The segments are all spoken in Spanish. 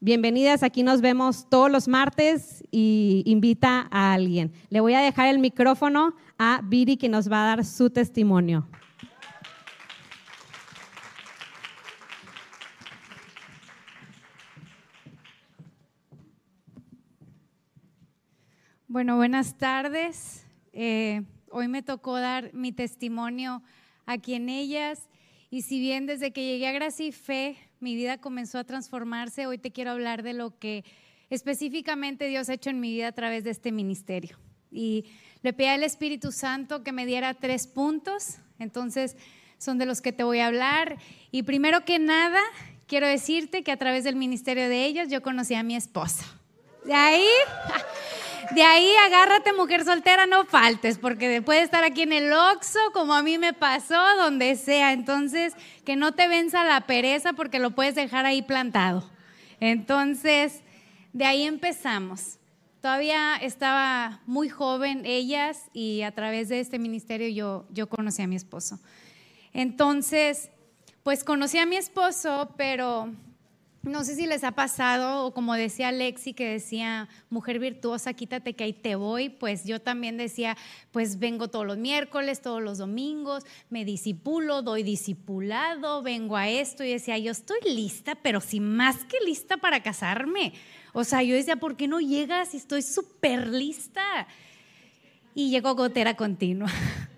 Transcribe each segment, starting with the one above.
Bienvenidas, aquí nos vemos todos los martes y invita a alguien. Le voy a dejar el micrófono a Viri que nos va a dar su testimonio. Bueno, buenas tardes. Eh, hoy me tocó dar mi testimonio aquí en ellas y si bien desde que llegué a Gracia y Fe mi vida comenzó a transformarse, hoy te quiero hablar de lo que específicamente Dios ha hecho en mi vida a través de este ministerio. Y le pedí al Espíritu Santo que me diera tres puntos, entonces son de los que te voy a hablar. Y primero que nada, quiero decirte que a través del ministerio de ellos yo conocí a mi esposa. De ahí de ahí agárrate mujer soltera, no faltes, porque puede estar aquí en el Oxxo, como a mí me pasó, donde sea. Entonces, que no te venza la pereza porque lo puedes dejar ahí plantado. Entonces, de ahí empezamos. Todavía estaba muy joven ellas y a través de este ministerio yo, yo conocí a mi esposo. Entonces, pues conocí a mi esposo, pero no sé si les ha pasado, o como decía Lexi, que decía, mujer virtuosa, quítate que ahí te voy, pues yo también decía, pues vengo todos los miércoles, todos los domingos, me disipulo, doy disipulado, vengo a esto y decía, yo estoy lista, pero si más que lista para casarme. O sea, yo decía, ¿por qué no llegas? Estoy súper lista. Y llegó gotera continua.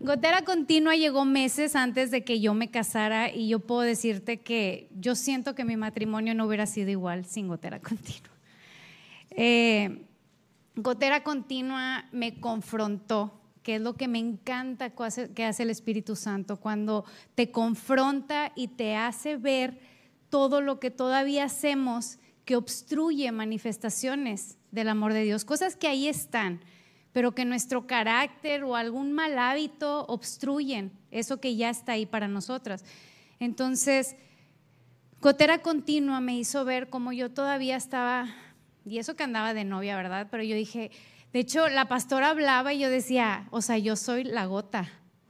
Gotera Continua llegó meses antes de que yo me casara y yo puedo decirte que yo siento que mi matrimonio no hubiera sido igual sin Gotera Continua. Eh, gotera Continua me confrontó, que es lo que me encanta que hace el Espíritu Santo, cuando te confronta y te hace ver todo lo que todavía hacemos que obstruye manifestaciones del amor de Dios, cosas que ahí están pero que nuestro carácter o algún mal hábito obstruyen eso que ya está ahí para nosotras. Entonces, Gotera Continua me hizo ver cómo yo todavía estaba, y eso que andaba de novia, ¿verdad? Pero yo dije, de hecho, la pastora hablaba y yo decía, o sea, yo soy la gota.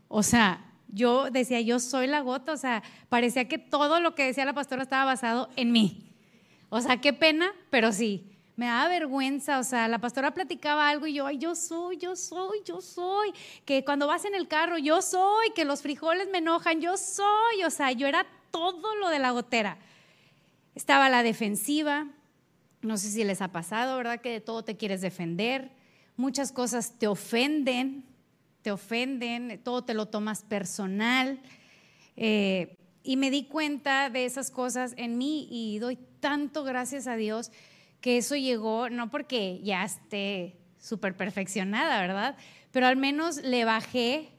O sea, yo decía, yo soy la gota. O sea, parecía que todo lo que decía la pastora estaba basado en mí. O sea, qué pena, pero sí me da vergüenza, o sea, la pastora platicaba algo y yo, ay, yo soy, yo soy, yo soy, que cuando vas en el carro, yo soy, que los frijoles me enojan, yo soy, o sea, yo era todo lo de la gotera. Estaba la defensiva, no sé si les ha pasado, ¿verdad? Que de todo te quieres defender, muchas cosas te ofenden, te ofenden, todo te lo tomas personal. Eh, y me di cuenta de esas cosas en mí y doy tanto gracias a Dios que eso llegó, no porque ya esté súper perfeccionada, ¿verdad? Pero al menos le bajé,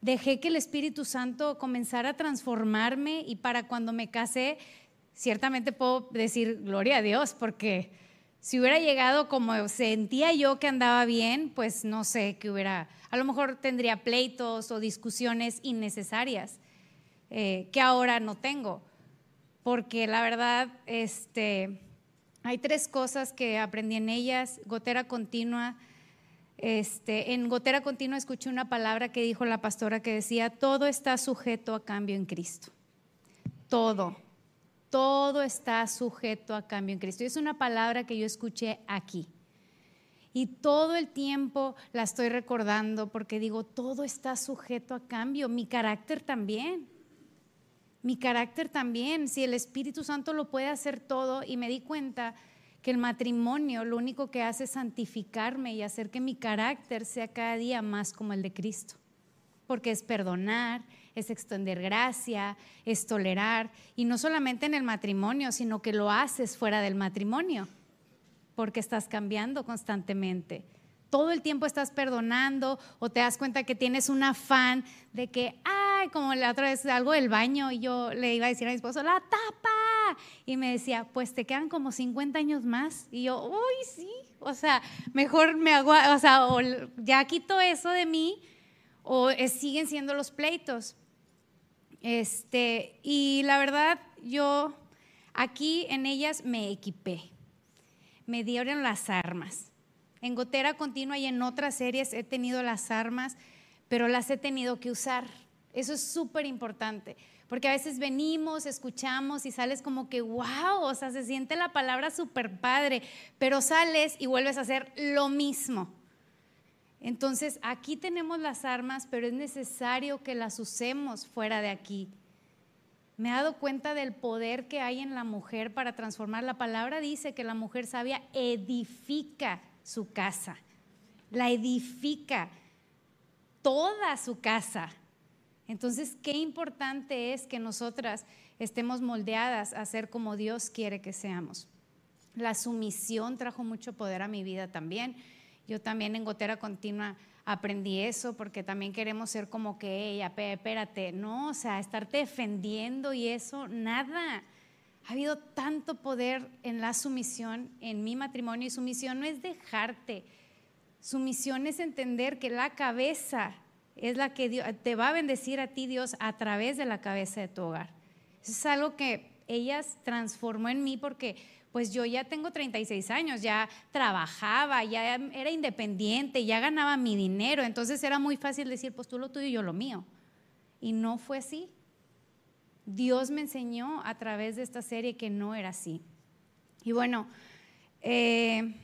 dejé que el Espíritu Santo comenzara a transformarme y para cuando me casé, ciertamente puedo decir gloria a Dios, porque si hubiera llegado como sentía yo que andaba bien, pues no sé qué hubiera, a lo mejor tendría pleitos o discusiones innecesarias eh, que ahora no tengo, porque la verdad, este hay tres cosas que aprendí en ellas. Gotera continua. Este, en gotera continua escuché una palabra que dijo la pastora que decía, todo está sujeto a cambio en Cristo. Todo, todo está sujeto a cambio en Cristo. Y es una palabra que yo escuché aquí. Y todo el tiempo la estoy recordando porque digo, todo está sujeto a cambio, mi carácter también mi carácter también, si el Espíritu Santo lo puede hacer todo y me di cuenta que el matrimonio lo único que hace es santificarme y hacer que mi carácter sea cada día más como el de Cristo, porque es perdonar, es extender gracia, es tolerar, y no solamente en el matrimonio, sino que lo haces fuera del matrimonio, porque estás cambiando constantemente. Todo el tiempo estás perdonando o te das cuenta que tienes un afán de que, como la otra vez algo del baño y yo le iba a decir a mi esposo, la tapa. Y me decía, pues te quedan como 50 años más. Y yo, uy, sí, o sea, mejor me hago, o sea, o ya quito eso de mí o siguen siendo los pleitos. Este, y la verdad, yo aquí en ellas me equipé, me dieron las armas en Gotera Continua y en otras series he tenido las armas, pero las he tenido que usar. Eso es súper importante, Porque a veces venimos, escuchamos y sales como que, wow, o sea, se siente la palabra súper padre, pero sales y vuelves a hacer lo mismo. Entonces, aquí tenemos las armas, pero es necesario que las usemos fuera de aquí. Me he dado cuenta del poder que hay en la mujer para transformar. La palabra dice que la mujer sabia edifica su casa, la edifica toda su casa. Entonces, qué importante es que nosotras estemos moldeadas a ser como Dios quiere que seamos. La sumisión trajo mucho poder a mi vida también. Yo también en Gotera Continua aprendí eso porque también queremos ser como que ella, espérate, no, o sea, estarte defendiendo y eso, nada. Ha habido tanto poder en la sumisión, en mi matrimonio, y sumisión no es dejarte. Sumisión es entender que la cabeza es la que te va a bendecir a ti Dios a través de la cabeza de tu hogar. Eso es algo que ellas transformó en mí porque pues yo ya tengo 36 años, ya trabajaba, ya era independiente, ya ganaba mi dinero, entonces era muy fácil decir, pues tú lo tuyo y yo lo mío. Y no fue así. Dios me enseñó a través de esta serie que no era así. Y bueno, eh,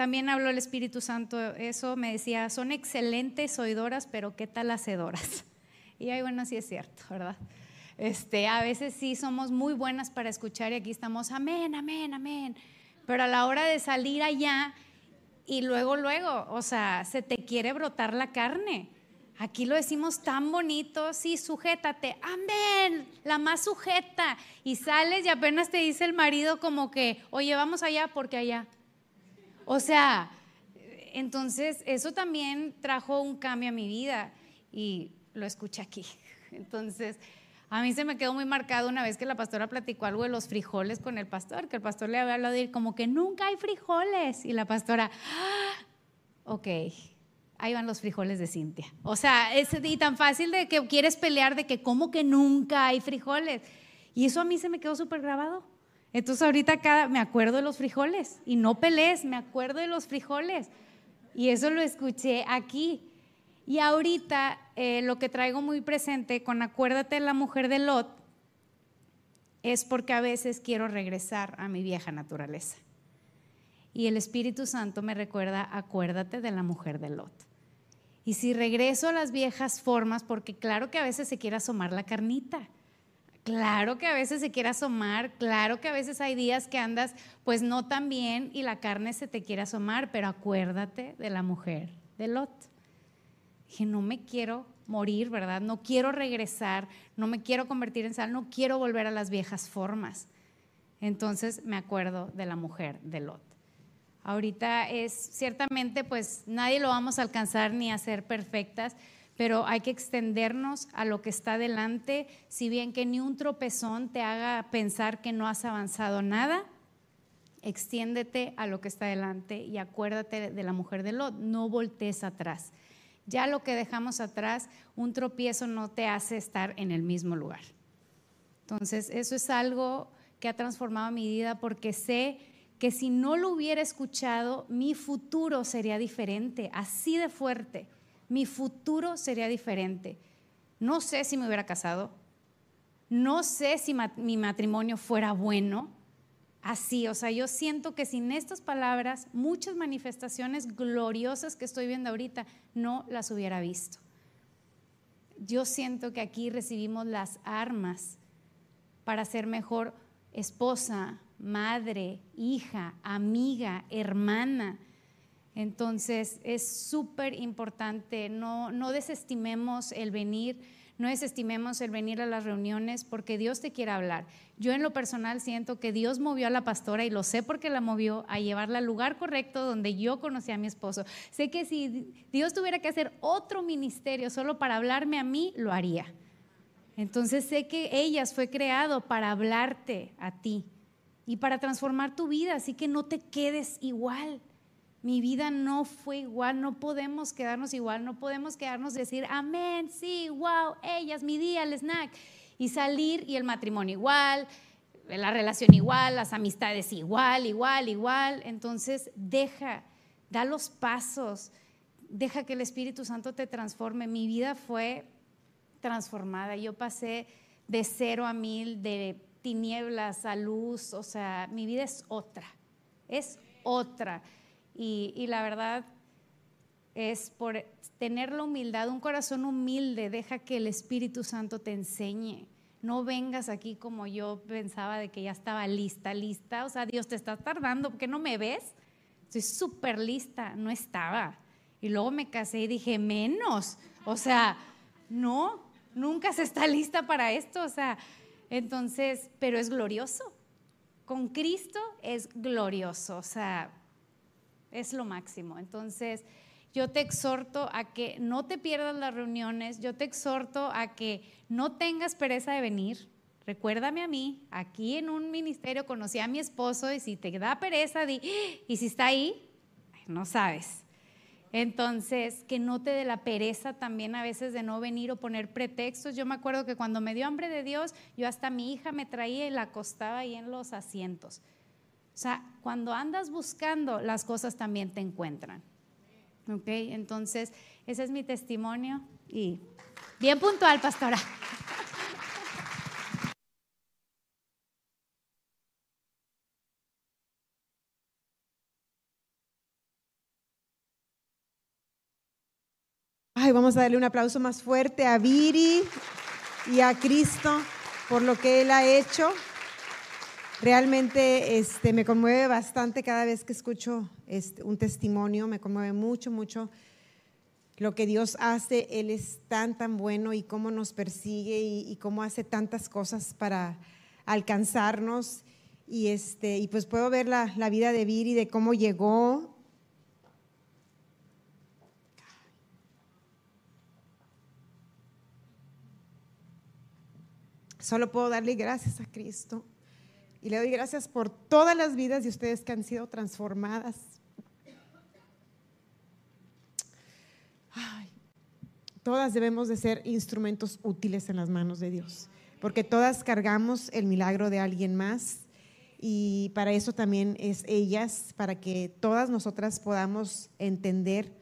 también habló el Espíritu Santo eso, me decía, son excelentes oidoras, pero ¿qué tal hacedoras? Y ahí, bueno, sí es cierto, ¿verdad? Este, a veces sí somos muy buenas para escuchar y aquí estamos, amén, amén, amén. Pero a la hora de salir allá y luego, luego, o sea, se te quiere brotar la carne. Aquí lo decimos tan bonito, sí, sujétate, amén, la más sujeta. Y sales y apenas te dice el marido como que, oye, vamos allá porque allá. O sea, entonces eso también trajo un cambio a mi vida y lo escuché aquí. Entonces, a mí se me quedó muy marcado una vez que la pastora platicó algo de los frijoles con el pastor, que el pastor le había hablado de ir como que nunca hay frijoles. Y la pastora, ah, ok, ahí van los frijoles de Cintia. O sea, es y tan fácil de que quieres pelear de que como que nunca hay frijoles. Y eso a mí se me quedó súper grabado. Entonces ahorita cada, me acuerdo de los frijoles y no pelees, me acuerdo de los frijoles. Y eso lo escuché aquí. Y ahorita eh, lo que traigo muy presente con acuérdate de la mujer de Lot es porque a veces quiero regresar a mi vieja naturaleza. Y el Espíritu Santo me recuerda, acuérdate de la mujer de Lot. Y si regreso a las viejas formas, porque claro que a veces se quiere asomar la carnita Claro que a veces se quiere asomar, claro que a veces hay días que andas pues no tan bien y la carne se te quiere asomar, pero acuérdate de la mujer de Lot. Dije, no me quiero morir, ¿verdad? No quiero regresar, no me quiero convertir en sal, no quiero volver a las viejas formas. Entonces me acuerdo de la mujer de Lot. Ahorita es ciertamente pues nadie lo vamos a alcanzar ni a ser perfectas, pero hay que extendernos a lo que está delante, si bien que ni un tropezón te haga pensar que no has avanzado nada, extiéndete a lo que está delante y acuérdate de la mujer de Lot, no voltees atrás. Ya lo que dejamos atrás, un tropiezo no te hace estar en el mismo lugar. Entonces, eso es algo que ha transformado mi vida porque sé que si no lo hubiera escuchado, mi futuro sería diferente, así de fuerte mi futuro sería diferente. No sé si me hubiera casado, no sé si mi matrimonio fuera bueno. Así, o sea, yo siento que sin estas palabras, muchas manifestaciones gloriosas que estoy viendo ahorita, no las hubiera visto. Yo siento que aquí recibimos las armas para ser mejor esposa, madre, hija, amiga, hermana entonces es súper importante, no, no desestimemos el venir, no desestimemos el venir a las reuniones porque Dios te quiere hablar. Yo en lo personal siento que Dios movió a la pastora y lo sé porque la movió a llevarla al lugar correcto donde yo conocí a mi esposo. Sé que si Dios tuviera que hacer otro ministerio solo para hablarme a mí, lo haría. Entonces sé que ellas fue creado para hablarte a ti y para transformar tu vida, así que no te quedes igual. Mi vida no fue igual, no podemos quedarnos igual, no podemos quedarnos decir, amén, sí, wow, ellas, mi día, el snack, y salir y el matrimonio igual, la relación igual, las amistades igual, igual, igual. Entonces, deja, da los pasos, deja que el Espíritu Santo te transforme. Mi vida fue transformada. Yo pasé de cero a mil, de tinieblas a luz, o sea, mi vida es otra, es otra. Y, la verdad es por tener la humildad, un corazón humilde, deja que el Espíritu Santo te enseñe. No vengas aquí como yo pensaba de que ya estaba lista, lista. O sea, Dios te está tardando, porque no me ves? Estoy súper lista, no estaba. Y luego me casé y dije, menos. O sea, no, nunca se está lista para esto. O sea, entonces, pero es glorioso. Con Cristo es glorioso. O sea, es lo máximo. Entonces, yo te exhorto a que no te pierdas las reuniones, yo te exhorto a que no tengas pereza de venir. Recuérdame a mí, aquí en un ministerio conocí a mi esposo y si te da pereza, di, y si está ahí, no sabes. Entonces, que no te dé la pereza también a veces de no venir o poner pretextos. Yo me acuerdo que cuando me dio hambre de Dios, yo hasta mi hija me traía y la acostaba ahí en los asientos. O sea, cuando andas buscando, las cosas también te encuentran. ¿Ok? Entonces, ese es mi testimonio y bien puntual, pastora. Ay, vamos a darle un aplauso más fuerte a Viri y a Cristo por lo que Él ha hecho. Realmente este, me conmueve bastante cada vez que escucho este, un testimonio, me conmueve mucho, mucho lo que Dios hace. Él es tan, tan bueno y cómo nos persigue y, cómo hace tantas cosas para alcanzarnos. Y, este, y pues puedo ver la, la vida de Viri, de cómo llegó. Solo puedo darle gracias a Cristo y le doy gracias por todas las vidas de ustedes que han sido transformadas. todas debemos de ser instrumentos útiles en las manos de Dios, porque todas cargamos el milagro de alguien más y para eso también es ellas, para que todas nosotras podamos entender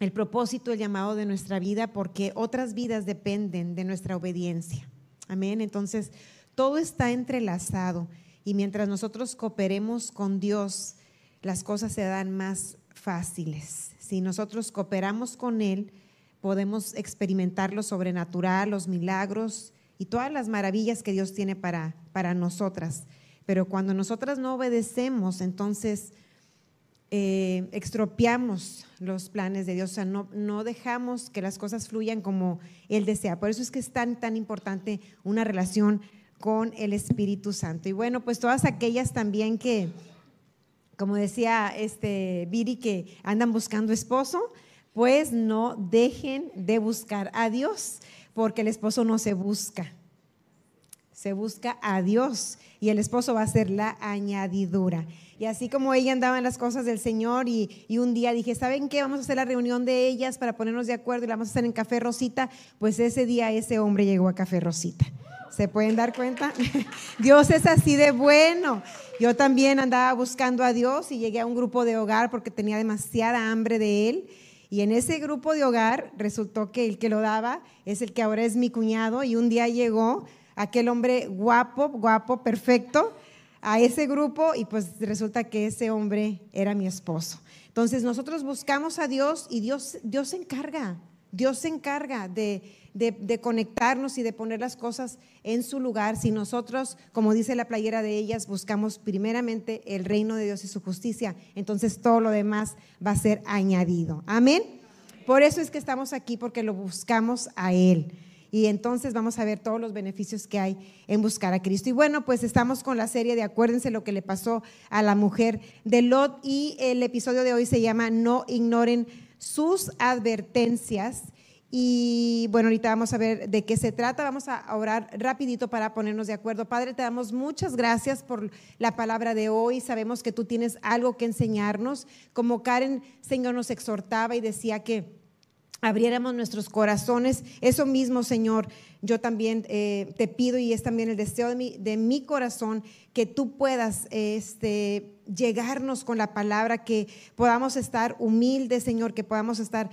el propósito, el llamado de nuestra vida, porque otras vidas dependen de nuestra obediencia. Amén. Entonces, todo está entrelazado y mientras nosotros cooperemos con Dios, las cosas se dan más fáciles. Si nosotros cooperamos con Él, podemos experimentar lo sobrenatural, los milagros y todas las maravillas que Dios tiene para, para nosotras. Pero cuando nosotras no obedecemos, entonces eh, extropiamos los planes de Dios, o sea, no, no dejamos que las cosas fluyan como Él desea. Por eso es que es tan, tan importante una relación con el Espíritu Santo. Y bueno, pues todas aquellas también que, como decía este Viri, que andan buscando esposo, pues no dejen de buscar a Dios, porque el esposo no se busca, se busca a Dios y el esposo va a ser la añadidura. Y así como ella andaba en las cosas del Señor y, y, un día dije, ¿saben qué? Vamos a hacer la reunión de ellas para ponernos de acuerdo y la vamos a hacer en Café Rosita. Pues ese día ese hombre llegó a Café Rosita. ¿Se pueden dar cuenta? Dios es así de bueno. Yo también andaba buscando a Dios y llegué a un grupo de hogar porque tenía demasiada hambre de Él. Y en ese grupo de hogar resultó que el que lo daba es el que ahora es mi cuñado y un día llegó aquel hombre guapo, guapo, perfecto a ese grupo y pues resulta que ese hombre era mi esposo. Entonces nosotros buscamos a Dios y Dios, Dios se encarga, Dios se encarga de, de, conectarnos y de poner las cosas en su lugar si nosotros, como dice la playera de ellas, buscamos primeramente el reino de Dios y su justicia, entonces todo lo demás va a ser añadido. Amén. Por eso es que estamos aquí, porque lo buscamos a Él. Y entonces vamos a ver todos los beneficios que hay en buscar a Cristo. Y bueno, pues estamos con la serie de Acuérdense lo que le pasó a la mujer de Lot y el episodio de hoy se llama No ignoren sus advertencias. Y bueno, ahorita vamos a ver de qué se trata. Vamos a orar rapidito para ponernos de acuerdo. Padre, te damos muchas gracias por la palabra de hoy. Sabemos que tú tienes algo que enseñarnos. Como Karen, Señor, nos exhortaba y decía que abriéramos nuestros corazones. Eso mismo, Señor, yo también eh, te pido y es también el deseo de mi, de mi corazón que tú puedas este, llegarnos con la palabra, que podamos estar humildes, Señor, que podamos estar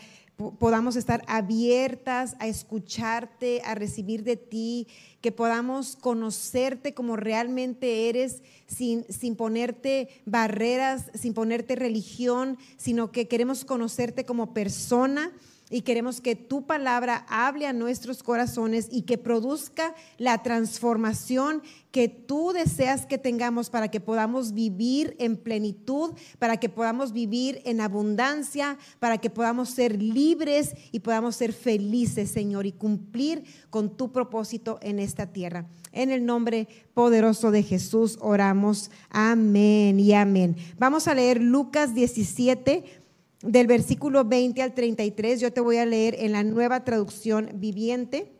podamos estar abiertas a escucharte, a recibir de ti, que podamos conocerte como realmente eres, sin, sin ponerte barreras, sin ponerte religión, sino que queremos conocerte como persona y queremos que tu palabra hable a nuestros corazones y que produzca la transformación que tú deseas que tengamos para que podamos vivir en plenitud, para que podamos vivir en abundancia, para que podamos ser libres y podamos ser felices, Señor, y cumplir con tu propósito en esta tierra. En el nombre poderoso de Jesús oramos. Amén y amén. Vamos a leer Lucas 17 del versículo 20 al 33, yo te voy a leer en la nueva traducción viviente.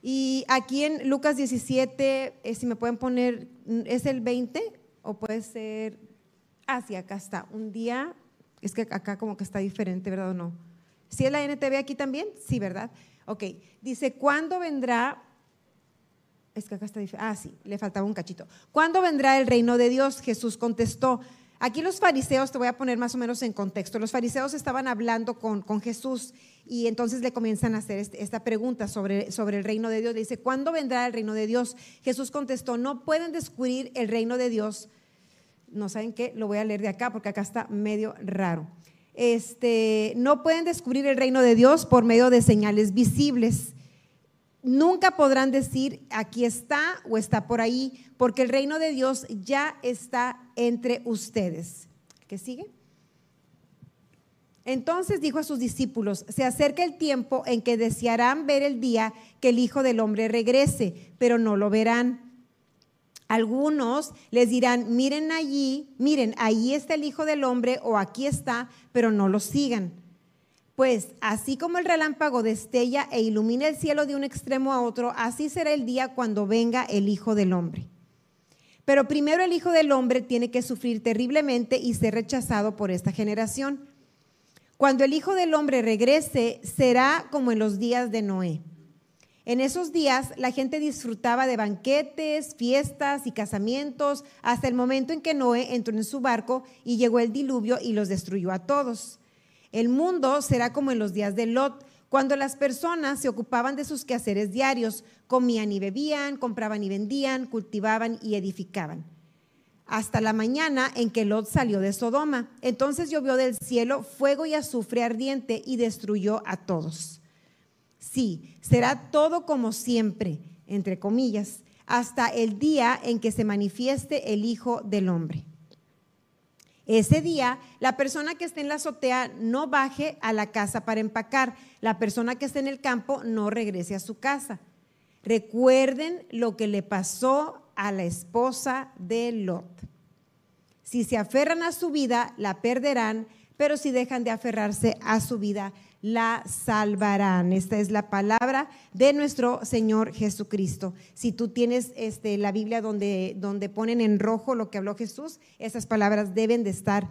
Y aquí en Lucas 17, eh, si me pueden poner, ¿es el 20 o puede ser? Ah, sí, acá está. Un día, es que acá como que está diferente, ¿verdad o no? ¿Sí es la NTV aquí también? Sí, ¿verdad? Ok, dice, ¿cuándo vendrá? Es que acá está diferente. Ah, sí, le faltaba un cachito. ¿Cuándo vendrá el reino de Dios? Jesús contestó, Aquí los fariseos, te voy a poner más o menos en contexto, los fariseos estaban hablando con, con Jesús y entonces le comienzan a hacer este, esta pregunta sobre, sobre el reino de Dios. Le dice, ¿cuándo vendrá el reino de Dios? Jesús contestó, no pueden descubrir el reino de Dios. No saben qué, lo voy a leer de acá porque acá está medio raro. Este, no pueden descubrir el reino de Dios por medio de señales visibles nunca podrán decir aquí está o está por ahí, porque el reino de Dios ya está entre ustedes. ¿Qué sigue? Entonces dijo a sus discípulos, se acerca el tiempo en que desearán ver el día que el Hijo del Hombre regrese, pero no lo verán. Algunos les dirán, miren allí, miren, ahí está el Hijo del Hombre o aquí está, pero no lo sigan. Pues así como el relámpago destella e ilumina el cielo de un extremo a otro, así será el día cuando venga el Hijo del Hombre. Pero primero el Hijo del Hombre tiene que sufrir terriblemente y ser rechazado por esta generación. Cuando el Hijo del Hombre regrese, será como en los días de Noé. En esos días la gente disfrutaba de banquetes, fiestas y casamientos hasta el momento en que Noé entró en su barco y llegó el diluvio y los destruyó a todos. El mundo será como en los días de Lot, cuando las personas se ocupaban de sus quehaceres diarios, comían y bebían, compraban y vendían, cultivaban y edificaban. Hasta la mañana en que Lot salió de Sodoma. Entonces llovió del cielo fuego y azufre ardiente y destruyó a todos. Sí, será todo como siempre, entre comillas, hasta el día en que se manifieste el Hijo del Hombre. Ese día, la persona que esté en la azotea no baje a la casa para empacar. La persona que esté en el campo no regrese a su casa. Recuerden lo que le pasó a la esposa de Lot. Si se aferran a su vida, la perderán, pero si dejan de aferrarse a su vida, la salvarán. Esta es la palabra de nuestro Señor Jesucristo. Si tú tienes este, la Biblia donde, donde ponen en rojo lo que habló Jesús, esas palabras deben de estar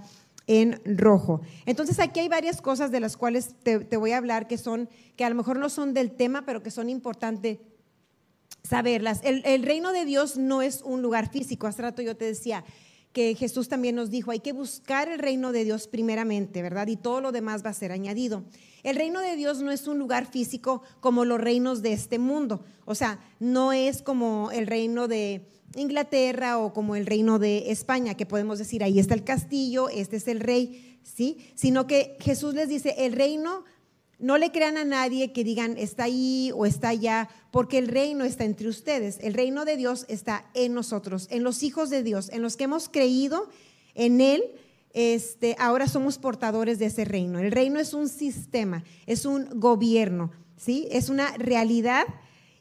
en rojo. Entonces aquí hay varias cosas de las cuales te, voy a hablar que son, que a lo mejor no son del tema, pero que son importantes saberlas. El, reino de Dios no es un lugar físico. Hace rato yo te decía, que Jesús también nos dijo, hay que buscar el reino de Dios primeramente, ¿verdad? Y todo lo demás va a ser añadido. El reino de Dios no es un lugar físico como los reinos de este mundo. O sea, no es como el reino de Inglaterra o como el reino de España, que podemos decir, ahí está el castillo, este es el rey, ¿sí? Sino que Jesús les dice, el reino no le crean a nadie que digan está ahí o está allá, porque el reino está entre ustedes. El reino de Dios está en nosotros, en los hijos de Dios, en los que hemos creído en Él. Este, ahora somos portadores de ese reino. El reino es un sistema, es un gobierno, ¿sí? Es una realidad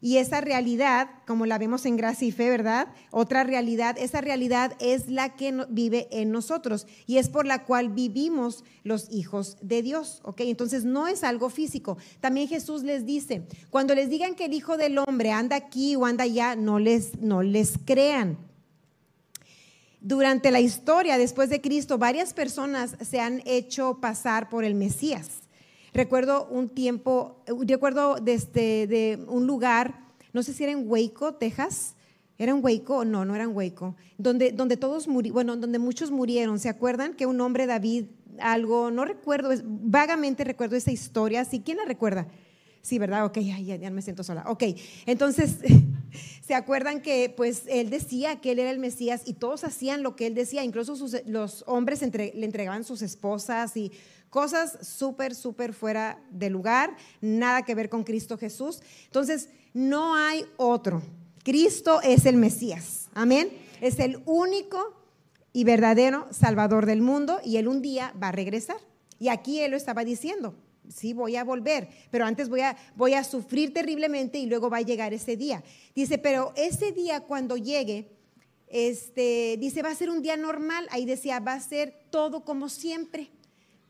y esa realidad, como la vemos en gracia y fe, ¿verdad? Otra realidad, esa realidad es la que vive en nosotros y es por la cual vivimos los hijos de Dios, ¿ok? Entonces no es algo físico. También Jesús les dice, cuando les digan que el Hijo del Hombre anda aquí o anda allá, no les, no les crean. Durante la historia, después de Cristo, varias personas se han hecho pasar por el Mesías. Recuerdo un tiempo, recuerdo de, este, de un lugar, no sé si era en Waco, Texas, ¿Era en Waco? No, no era en Waco. Donde, donde todos murieron, bueno, donde muchos murieron. ¿Se acuerdan que un hombre, David, algo, no recuerdo, vagamente recuerdo esa historia, ¿sí? ¿Quién la recuerda? Sí, ¿verdad? Ok, ya, ya, me siento sola. Ok, entonces, ¿se acuerdan que pues él decía que él era el Mesías y todos hacían lo que él decía? Incluso los hombres le entregaban sus esposas y cosas súper, súper fuera de lugar, nada que ver con Cristo Jesús. Entonces, no hay otro. Cristo es el Mesías. Amén. Es el único y verdadero Salvador del mundo y él un día va a regresar. Y aquí él lo estaba diciendo sí voy a volver, pero antes voy a, voy a sufrir terriblemente y luego va a llegar ese día. Dice, pero ese día cuando llegue, este, dice, va a ser un día normal, ahí decía, va a ser todo como siempre,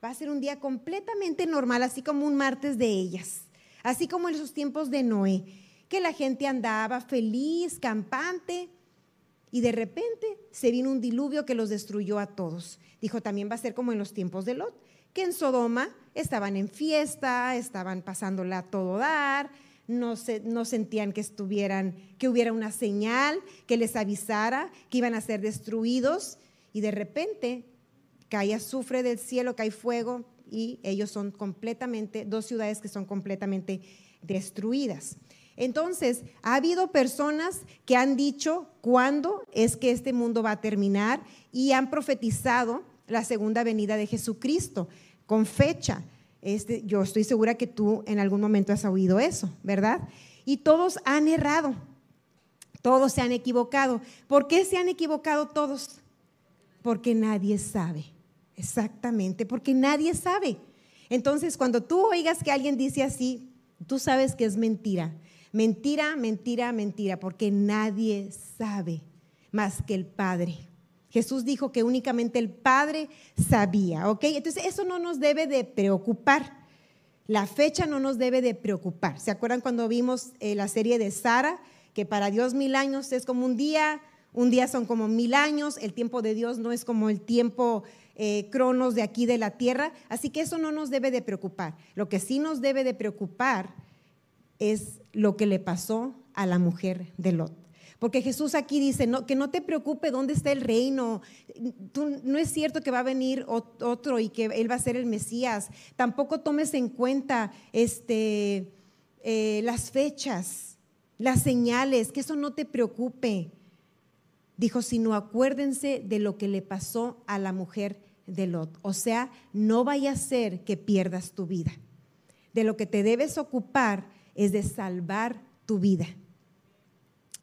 va a ser un día completamente normal, así como un martes de ellas, así como en esos tiempos de Noé, que la gente andaba feliz, campante, y de repente se vino un diluvio que los destruyó a todos. Dijo, también va a ser como en los tiempos de Lot que en Sodoma estaban en fiesta, estaban pasándola a todo dar, no, no sentían que estuvieran, que hubiera una señal que les avisara que iban a ser destruidos y de repente cae azufre del cielo, cae fuego y ellos son completamente, dos ciudades que son completamente destruidas. Entonces, ha habido personas que han dicho cuándo es que este mundo va a terminar y han profetizado la segunda venida de Jesucristo con fecha. Yo estoy segura que tú en algún momento has oído eso, ¿verdad? Y todos han errado, todos se han equivocado. ¿Por qué se han equivocado todos? Porque nadie sabe, exactamente, porque nadie sabe. Entonces, cuando tú oigas que alguien dice así, tú sabes que es mentira. Mentira, mentira, mentira, porque nadie sabe más que el Padre. Jesús dijo que únicamente el Padre sabía, ¿ok? Entonces eso no nos debe de preocupar. La fecha no nos debe de preocupar. ¿Se acuerdan cuando vimos eh, la serie de Sara? Que para Dios mil años es como un día, un día son como mil años, el tiempo de Dios no es como el tiempo eh, cronos de aquí de la tierra, así que eso no nos debe de preocupar. Lo que sí nos debe de preocupar es lo que le pasó a la mujer de Lot. Porque Jesús aquí dice, no, que no te preocupe dónde está el reino. no es cierto que va a venir otro y que Él va a ser el Mesías. Tampoco tomes en cuenta este, eh, las fechas, las señales, que eso no te preocupe. Dijo, sino acuérdense de lo que le pasó a la mujer de Lot. O sea, no vaya a ser que pierdas tu vida. De lo que te debes ocupar es de salvar tu vida.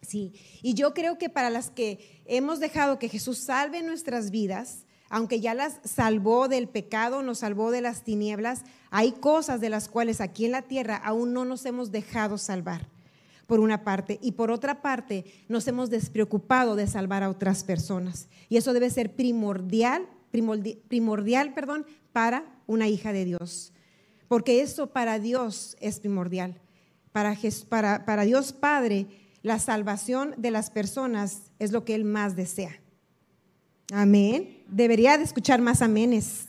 Sí, y yo creo que para las que hemos dejado que Jesús salve nuestras vidas, aunque ya las salvó del pecado, nos salvó de las tinieblas, hay cosas de las cuales aquí en la tierra aún no nos hemos dejado salvar, por una parte, y por otra parte nos hemos despreocupado de salvar a otras personas. Y eso debe ser primordial, primordial, perdón, para una hija de Dios, porque eso para Dios es primordial. Para, para, para Dios Padre, la salvación de las personas es lo que Él más desea. Amén. Debería de escuchar más aménes.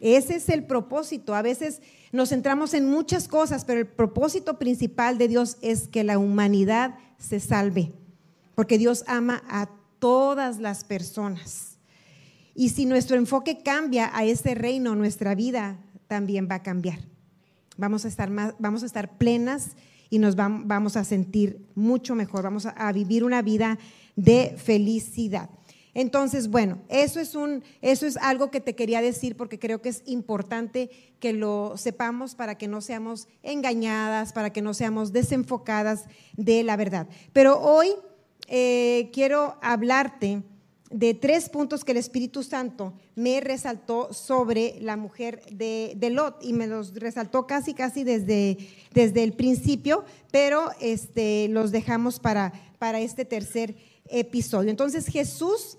Ese es el propósito. A veces nos centramos en muchas cosas, pero el propósito principal de Dios es que la humanidad se salve, porque Dios ama a todas las personas. Y si nuestro enfoque cambia a ese reino, nuestra vida también va a cambiar. Vamos a estar, más, vamos a estar plenas y nos vamos a sentir mucho mejor, vamos a, vivir una vida de felicidad. Entonces, bueno, eso es, un, eso es algo que te quería decir porque creo que es importante que lo sepamos para que no seamos engañadas, para que no seamos desenfocadas de la verdad. Pero hoy eh, quiero hablarte de tres puntos que el Espíritu Santo me resaltó sobre la mujer de, Lot y me los resaltó casi, casi desde, desde el principio, pero este, los dejamos para, para este tercer episodio. Entonces Jesús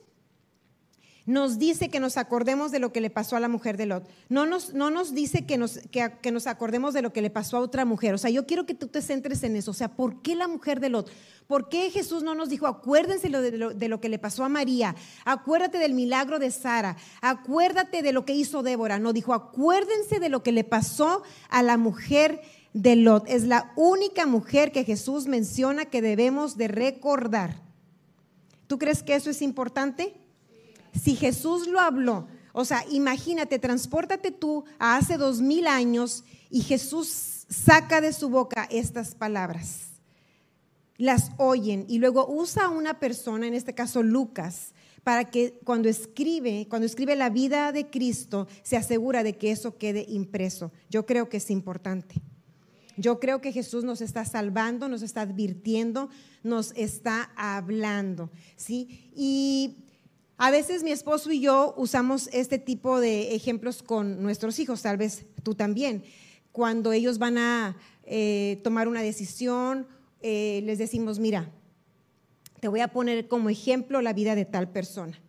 nos dice que nos acordemos de lo que le pasó a la mujer de Lot. No nos, no nos dice que nos, que, nos acordemos de lo que le pasó a otra mujer. O sea, yo quiero que tú te centres en eso. O sea, ¿por qué la mujer de Lot? ¿Por qué Jesús no nos dijo, acuérdense de lo, de lo que le pasó a María? Acuérdate del milagro de Sara. Acuérdate de lo que hizo Débora. No, dijo, acuérdense de lo que le pasó a la mujer de Lot. Es la única mujer que Jesús menciona que debemos de recordar. ¿Tú crees que eso es importante? Si Jesús lo habló, O sea, imagínate, transpórtate tú a hace dos mil años y Jesús saca de su boca estas palabras. Las oyen y luego usa a una persona, en este caso Lucas, para que cuando escribe, cuando escribe la vida de Cristo, se asegura de que eso quede impreso. Yo creo que es importante. Yo creo que Jesús nos está salvando, nos está advirtiendo, nos está hablando, ¿sí? Y a veces mi esposo y yo usamos este tipo de ejemplos con nuestros hijos, tal vez tú también. Cuando ellos van a eh, tomar una decisión, eh, les decimos, mira, te voy a poner como ejemplo la vida de tal persona.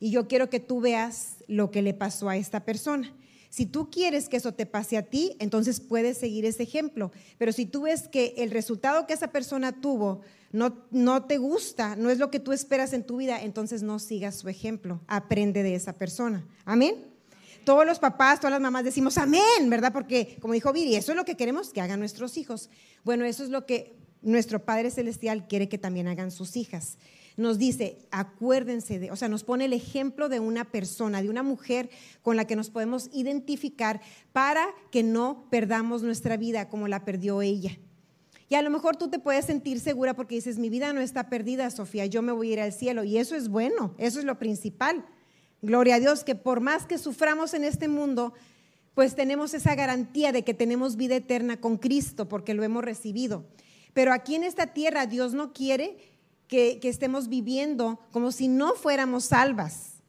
Y yo quiero que tú veas lo que le pasó a esta persona. Si tú quieres que eso te pase a ti, entonces puedes seguir ese ejemplo. Pero si tú ves que el resultado que esa persona tuvo no, no te gusta, no es lo que tú esperas en tu vida, entonces no sigas su ejemplo, aprende de esa persona. Amén. Todos los papás, todas las mamás decimos amén, ¿verdad? Porque como dijo Viri, eso es lo que queremos que hagan nuestros hijos. Bueno, eso es lo que nuestro Padre Celestial quiere que también hagan sus hijas. Nos dice, acuérdense de, o sea, nos pone el ejemplo de una persona, de una mujer con la que nos podemos identificar para que no perdamos nuestra vida como la perdió ella. Y a lo mejor tú te puedes sentir segura porque dices, mi vida no está perdida, Sofía, yo me voy a ir al cielo. Y eso es bueno, eso es lo principal. Gloria a Dios, que por más que suframos en este mundo, pues tenemos esa garantía de que tenemos vida eterna con Cristo porque lo hemos recibido. Pero aquí en esta tierra Dios no quiere que, estemos viviendo como si no fuéramos salvas.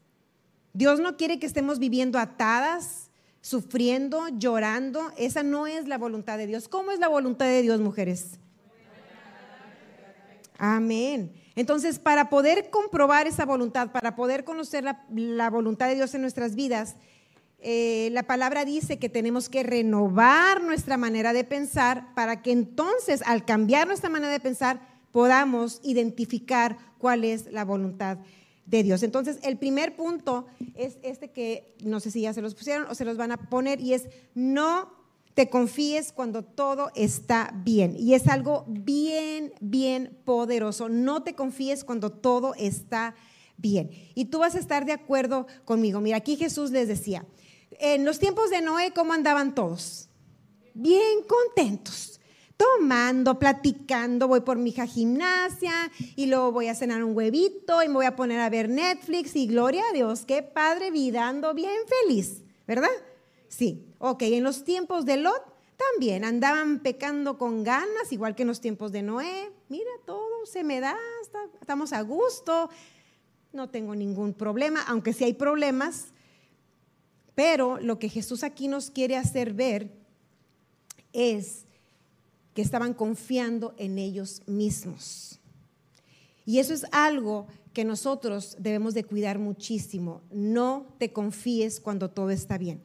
Dios no quiere que estemos viviendo atadas, sufriendo, llorando. Esa no es la voluntad de Dios. ¿Cómo es la voluntad de Dios, mujeres? Amén. Entonces, para poder comprobar esa voluntad, para poder conocer la, voluntad de Dios en nuestras vidas, eh, la palabra dice que tenemos que renovar nuestra manera de pensar para que entonces, al cambiar nuestra manera de pensar, podamos identificar cuál es la voluntad de Dios. Entonces, el primer punto es este que no sé si ya se los pusieron o se los van a poner y es no te confíes cuando todo está bien. Y es algo bien, bien poderoso. No te confíes cuando todo está bien. Y tú vas a estar de acuerdo conmigo. Mira, aquí Jesús les decía, en los tiempos de Noé, ¿cómo andaban todos? Bien contentos tomando, platicando, voy por mi hija gimnasia y luego voy a cenar un huevito y me voy a poner a ver Netflix y gloria a Dios, qué padre vida, ando bien feliz, ¿verdad? Sí, ok, en los tiempos de Lot también andaban pecando con ganas, igual que en los tiempos de Noé, mira, todo se me da, estamos a gusto, no tengo ningún problema, aunque sí hay problemas, pero lo que Jesús aquí nos quiere hacer ver es estaban confiando en ellos mismos. Y eso es algo que nosotros debemos de cuidar muchísimo. No te confíes cuando todo está bien.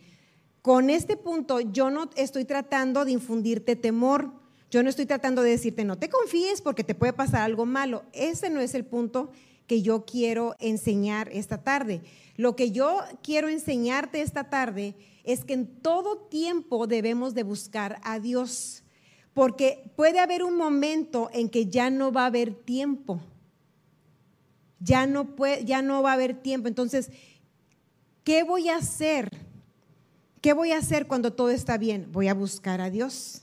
Con este punto yo no estoy tratando de infundirte temor. Yo no estoy tratando de decirte no te confíes porque te puede pasar algo malo. Ese no es el punto que yo quiero enseñar esta tarde. Lo que yo quiero enseñarte esta tarde es que en todo tiempo debemos de buscar a Dios porque puede haber un momento en que ya no va a haber tiempo. Ya no, puede, ya no va a haber tiempo. Entonces, ¿qué voy a hacer? ¿Qué voy a hacer cuando todo está bien? Voy a buscar a Dios.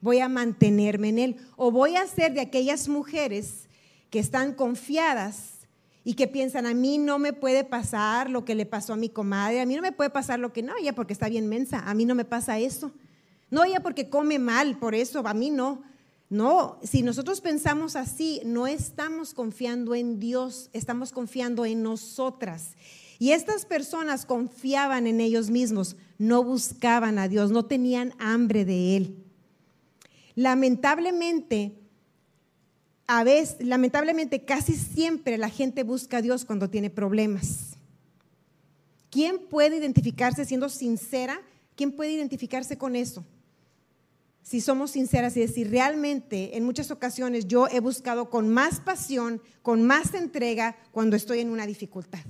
Voy a mantenerme en Él. O voy a ser de aquellas mujeres que están confiadas y que piensan, a mí no me puede pasar lo que le pasó a mi comadre, a mí no me puede pasar lo que no, ella porque está bien mensa, a mí no me pasa eso. No ella porque come mal, por eso a mí no. No, si nosotros pensamos así, no estamos confiando en Dios, estamos confiando en nosotras. Y estas personas confiaban en ellos mismos, no buscaban a Dios, no tenían hambre de Él. Lamentablemente, a veces, lamentablemente casi siempre la gente busca a Dios cuando tiene problemas. ¿Quién puede identificarse siendo sincera? ¿Quién puede identificarse con eso? Si somos sinceras y decir, realmente en muchas ocasiones yo he buscado con más pasión, con más entrega cuando estoy en una dificultad,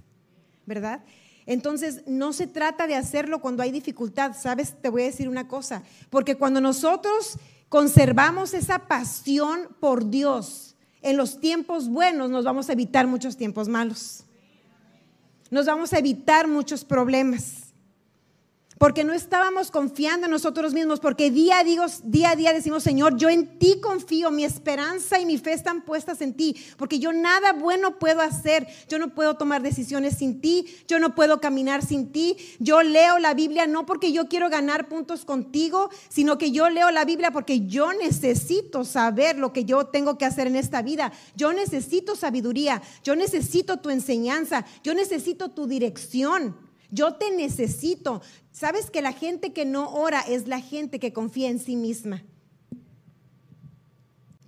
¿verdad? Entonces, no se trata de hacerlo cuando hay dificultad, ¿sabes? Te voy a decir una cosa, porque cuando nosotros conservamos esa pasión por Dios en los tiempos buenos, nos vamos a evitar muchos tiempos malos. nos vamos a evitar muchos problemas porque no estábamos confiando en nosotros mismos, porque día a, día, día día decimos, Señor, yo en ti confío, mi esperanza y mi fe están puestas en ti, porque yo nada bueno puedo hacer, yo no puedo tomar decisiones sin ti, yo no puedo caminar sin ti, yo leo la Biblia no porque yo quiero ganar puntos contigo, sino que yo leo la Biblia porque yo necesito saber lo que yo tengo que hacer en esta vida, yo necesito sabiduría, yo necesito tu enseñanza, yo necesito tu dirección. Yo te necesito. ¿Sabes que la gente que no ora es la gente que confía en sí misma?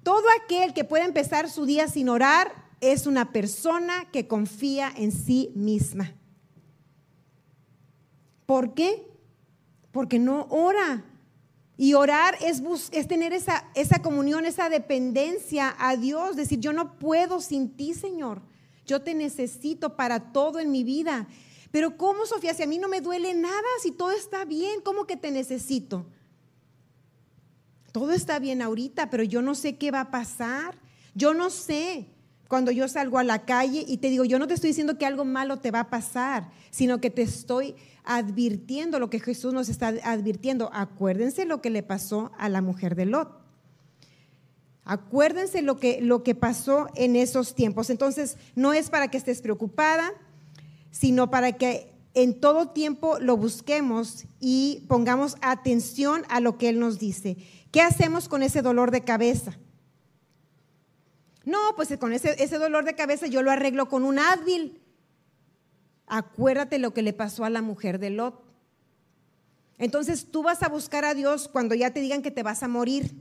Todo aquel que puede empezar su día sin orar es una persona que confía en sí misma. ¿Por qué? Porque no ora. Y orar es, es tener esa, esa comunión, esa dependencia a Dios, decir, yo no puedo sin ti, Señor. Yo te necesito para todo en mi vida. Pero ¿cómo, Sofía? Si a mí no me duele nada, si todo está bien, ¿cómo que te necesito? Todo está bien ahorita, pero yo no sé qué va a pasar. Yo no sé cuando yo salgo a la calle y te digo, yo no te estoy diciendo que algo malo te va a pasar, sino que te estoy advirtiendo lo que Jesús nos está advirtiendo. Acuérdense lo que le pasó a la mujer de Lot. Acuérdense lo que, lo que pasó en esos tiempos. Entonces, no es para que estés preocupada, sino para que en todo tiempo lo busquemos y pongamos atención a lo que Él nos dice. ¿Qué hacemos con ese dolor de cabeza? No, pues con ese, ese dolor de cabeza yo lo arreglo con un Advil. Acuérdate lo que le pasó a la mujer de Lot. Entonces tú vas a buscar a Dios cuando ya te digan que te vas a morir.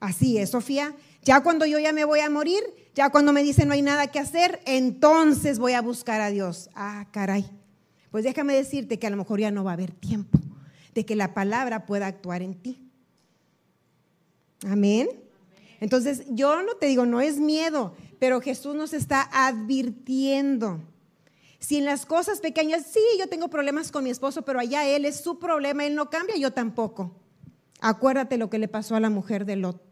Así es, Sofía. Ya cuando yo ya me voy a morir, ya cuando me dicen no hay nada que hacer, entonces voy a buscar a Dios. Ah, caray. Pues déjame decirte que a lo mejor ya no va a haber tiempo de que la palabra pueda actuar en ti. Amén. Entonces, yo no te digo, no es miedo, pero Jesús nos está advirtiendo. Si en las cosas pequeñas, sí, yo tengo problemas con mi esposo, pero allá él es su problema, él no cambia, yo tampoco. Acuérdate lo que le pasó a la mujer de Lot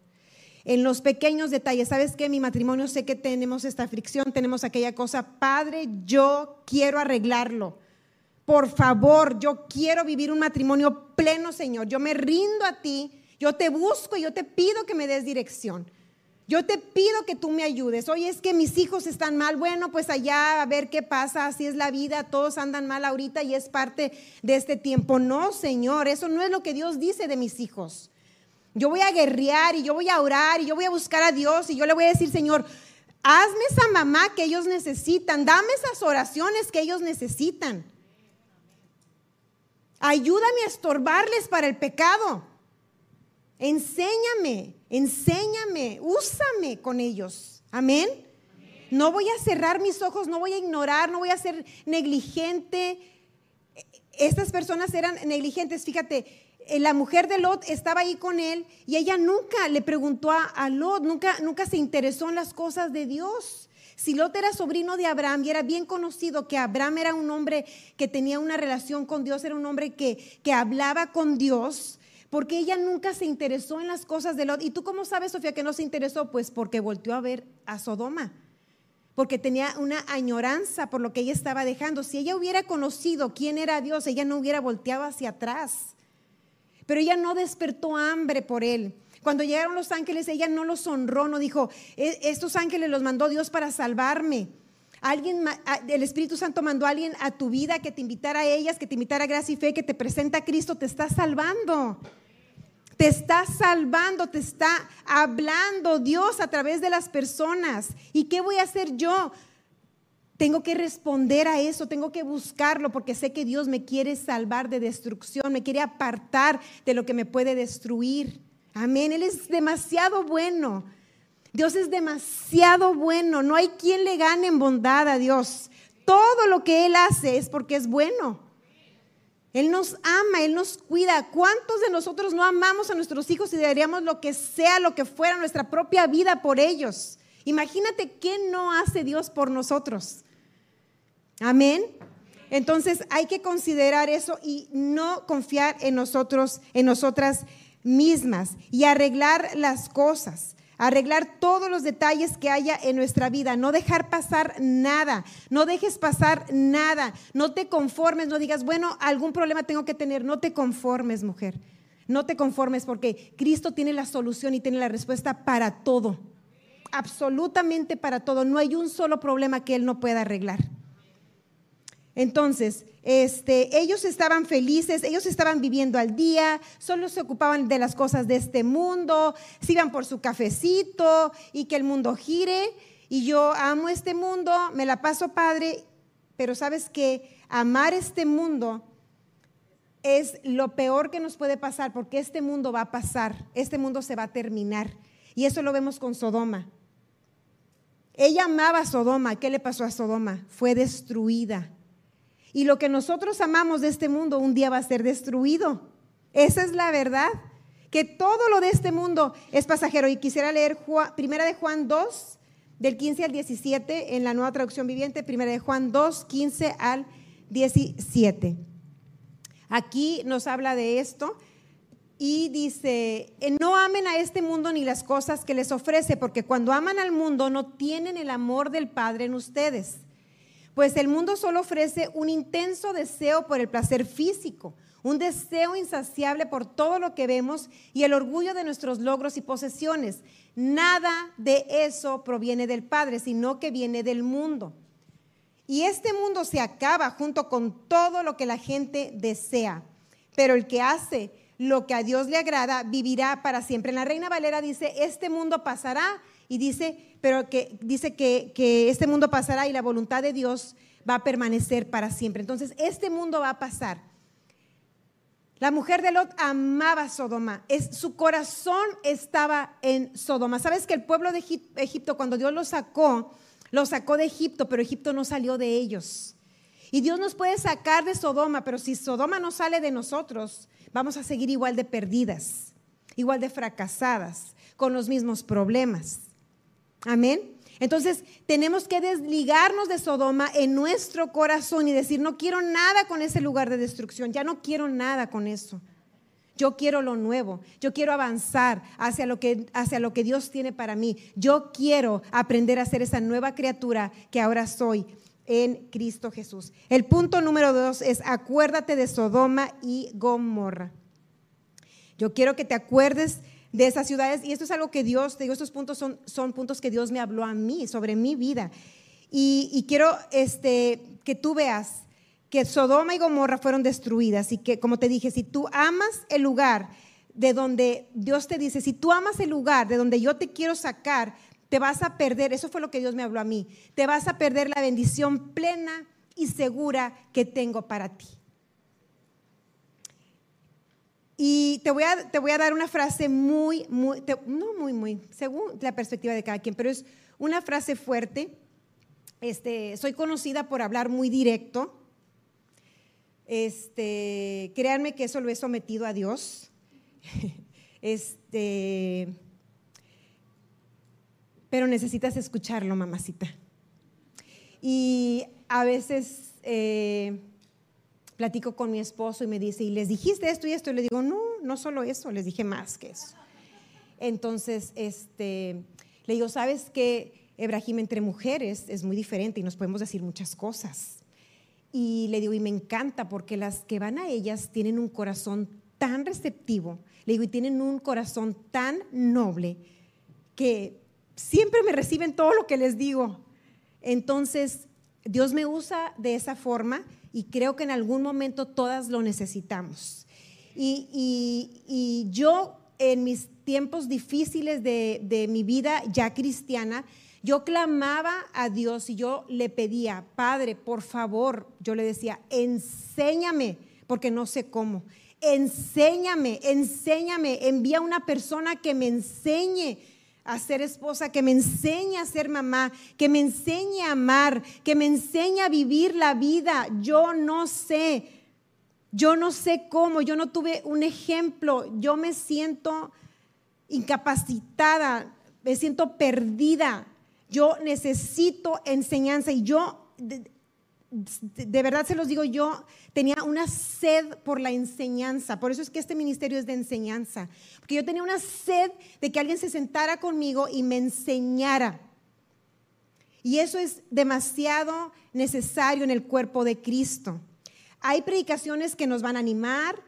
en los pequeños detalles. ¿Sabes qué? Mi matrimonio sé que tenemos esta fricción, tenemos aquella cosa. Padre, yo quiero arreglarlo. Por favor, yo quiero vivir un matrimonio pleno, Señor. Yo me rindo a ti, yo te busco y yo te pido que me des dirección. Yo te pido que tú me ayudes. Oye, es que mis hijos están mal. Bueno, pues allá a ver qué pasa. Así es la vida. Todos andan mal ahorita y es parte de este tiempo. No, Señor, eso no es lo que Dios dice de mis hijos. Yo voy a guerrear y yo voy a orar y yo voy a buscar a Dios y yo le voy a decir, Señor, hazme esa mamá que ellos necesitan, dame esas oraciones que ellos necesitan. Ayúdame a estorbarles para el pecado. Enséñame, enséñame, úsame con ellos. Amén. No voy a cerrar mis ojos, no voy a ignorar, no voy a ser negligente. Estas personas eran negligentes. Fíjate, la mujer de Lot estaba ahí con él y ella nunca le preguntó a, Lot, nunca, nunca se interesó en las cosas de Dios. Si Lot era sobrino de Abraham y era bien conocido que Abraham era un hombre que tenía una relación con Dios, era un hombre que, que hablaba con Dios, porque ella nunca se interesó en las cosas de Lot. ¿Y tú cómo sabes, Sofía, que no se interesó? Pues porque volteó a ver a Sodoma, porque tenía una añoranza por lo que ella estaba dejando. Si ella hubiera conocido quién era Dios, ella no hubiera volteado hacia atrás. Pero ella no despertó hambre por él. Cuando llegaron los ángeles, ella no los honró, no dijo, e, estos ángeles los mandó Dios para salvarme. Alguien, el Espíritu Santo mandó a alguien a tu vida que te invitara a ellas, que te invitara a gracia y fe, que te presenta a Cristo, te está salvando. Te está salvando, te está hablando Dios a través de las personas. ¿Y qué voy a hacer yo? Tengo que responder a eso, tengo que buscarlo porque sé que Dios me quiere salvar de destrucción, me quiere apartar de lo que me puede destruir. Amén, Él es demasiado bueno. Dios es demasiado bueno, no hay quien le gane en bondad a Dios. Todo lo que Él hace es porque es bueno. Él nos ama, Él nos cuida. ¿Cuántos de nosotros no amamos a nuestros hijos y daríamos lo que sea, lo que fuera, nuestra propia vida por ellos? Imagínate qué no hace Dios por nosotros. Amén. Entonces hay que considerar eso y no confiar en nosotros, en nosotras mismas y arreglar las cosas. Arreglar todos los detalles que haya en nuestra vida, no dejar pasar nada, no dejes pasar nada, no te conformes, no digas, bueno, algún problema tengo que tener, no te conformes, mujer, no te conformes porque Cristo tiene la solución y tiene la respuesta para todo, absolutamente para todo, no hay un solo problema que Él no pueda arreglar. Entonces, este, ellos estaban felices, ellos estaban viviendo al día, solo se ocupaban de las cosas de este mundo, se iban por su cafecito y que el mundo gire. Y yo amo este mundo, me la paso padre, pero sabes que amar este mundo es lo peor que nos puede pasar porque este mundo va a pasar, este mundo se va a terminar. Y eso lo vemos con Sodoma. Ella amaba a Sodoma. ¿Qué le pasó a Sodoma? Fue destruida. Y lo que nosotros amamos de este mundo un día va a ser destruido. Esa es la verdad. Que todo lo de este mundo es pasajero. Y quisiera leer Primera de Juan 2, del 15 al 17, en la nueva traducción viviente. Primera de Juan 2, 15 al 17. Aquí nos habla de esto y dice, no amen a este mundo ni las cosas que les ofrece, porque cuando aman al mundo no tienen el amor del Padre en ustedes. Pues el mundo solo ofrece un intenso deseo por el placer físico, un deseo insaciable por todo lo que vemos y el orgullo de nuestros logros y posesiones. Nada de eso proviene del Padre, sino que viene del mundo. Y este mundo se acaba junto con todo lo que la gente desea. Pero el que hace lo que a Dios le agrada vivirá para siempre. En la Reina Valera dice, este mundo pasará y dice, pero que dice que, este mundo pasará y la voluntad de Dios va a permanecer para siempre. Entonces, este mundo va a pasar. La mujer de Lot amaba Sodoma, su corazón estaba en Sodoma. ¿Sabes que el pueblo de Egipto, cuando Dios lo sacó, lo sacó de Egipto, pero Egipto no salió de ellos? Y Dios nos puede sacar de Sodoma, pero si Sodoma no sale de nosotros, vamos a seguir igual de perdidas, igual de fracasadas, con los mismos problemas. Amén. Entonces tenemos que desligarnos de Sodoma en nuestro corazón y decir, no quiero nada con ese lugar de destrucción, ya no quiero nada con eso. Yo quiero lo nuevo, yo quiero avanzar hacia lo, que, hacia lo que Dios tiene para mí. Yo quiero aprender a ser esa nueva criatura que ahora soy en Cristo Jesús. El punto número dos es acuérdate de Sodoma y Gomorra. Yo quiero que te acuerdes de esas ciudades. Y esto es algo que Dios, te digo, estos puntos son, son puntos que Dios me habló a mí, sobre mi vida. Y, quiero este, que tú veas que Sodoma y Gomorra fueron destruidas y que, como te dije, si tú amas el lugar de donde Dios te dice, si tú amas el lugar de donde yo te quiero sacar, te vas a perder, eso fue lo que Dios me habló a mí, te vas a perder la bendición plena y segura que tengo para ti. Y te voy, a, te voy a dar una frase muy, muy, no muy, muy, según la perspectiva de cada quien, pero es una frase fuerte. Este, soy conocida por hablar muy directo. Este, créanme que eso lo he sometido a Dios. Este, pero necesitas escucharlo, mamacita. Y a veces eh, platico con mi esposo y me dice, ¿y les dijiste esto y esto? Y le digo, no, no solo eso, les dije más que eso. Entonces, este, le digo, ¿sabes qué? Ebrahim entre mujeres es muy diferente y nos podemos decir muchas cosas. Y le digo, y me encanta porque las que van a ellas tienen un corazón tan receptivo, le digo, y tienen un corazón tan noble que siempre me reciben todo lo que les digo. Entonces, Dios me usa de esa forma y creo que en algún momento todas lo necesitamos. Y, yo en mis tiempos difíciles de, de mi vida ya cristiana, yo clamaba a Dios y yo le pedía, Padre, por favor, yo le decía, enséñame, porque no sé cómo. Enséñame, enséñame, envía una persona que me enseñe a ser esposa, que me enseñe a ser mamá, que me enseñe a amar, que me enseñe a vivir la vida. Yo no sé, yo no sé cómo, yo no tuve un ejemplo, yo me siento incapacitada, me siento perdida, yo necesito enseñanza y yo de verdad se los digo yo, tenía una sed por la enseñanza. Por eso es que este ministerio es de enseñanza. Porque yo tenía una sed de que alguien se sentara conmigo y me enseñara. Y eso es demasiado necesario en el cuerpo de Cristo. Hay predicaciones que nos van a animar,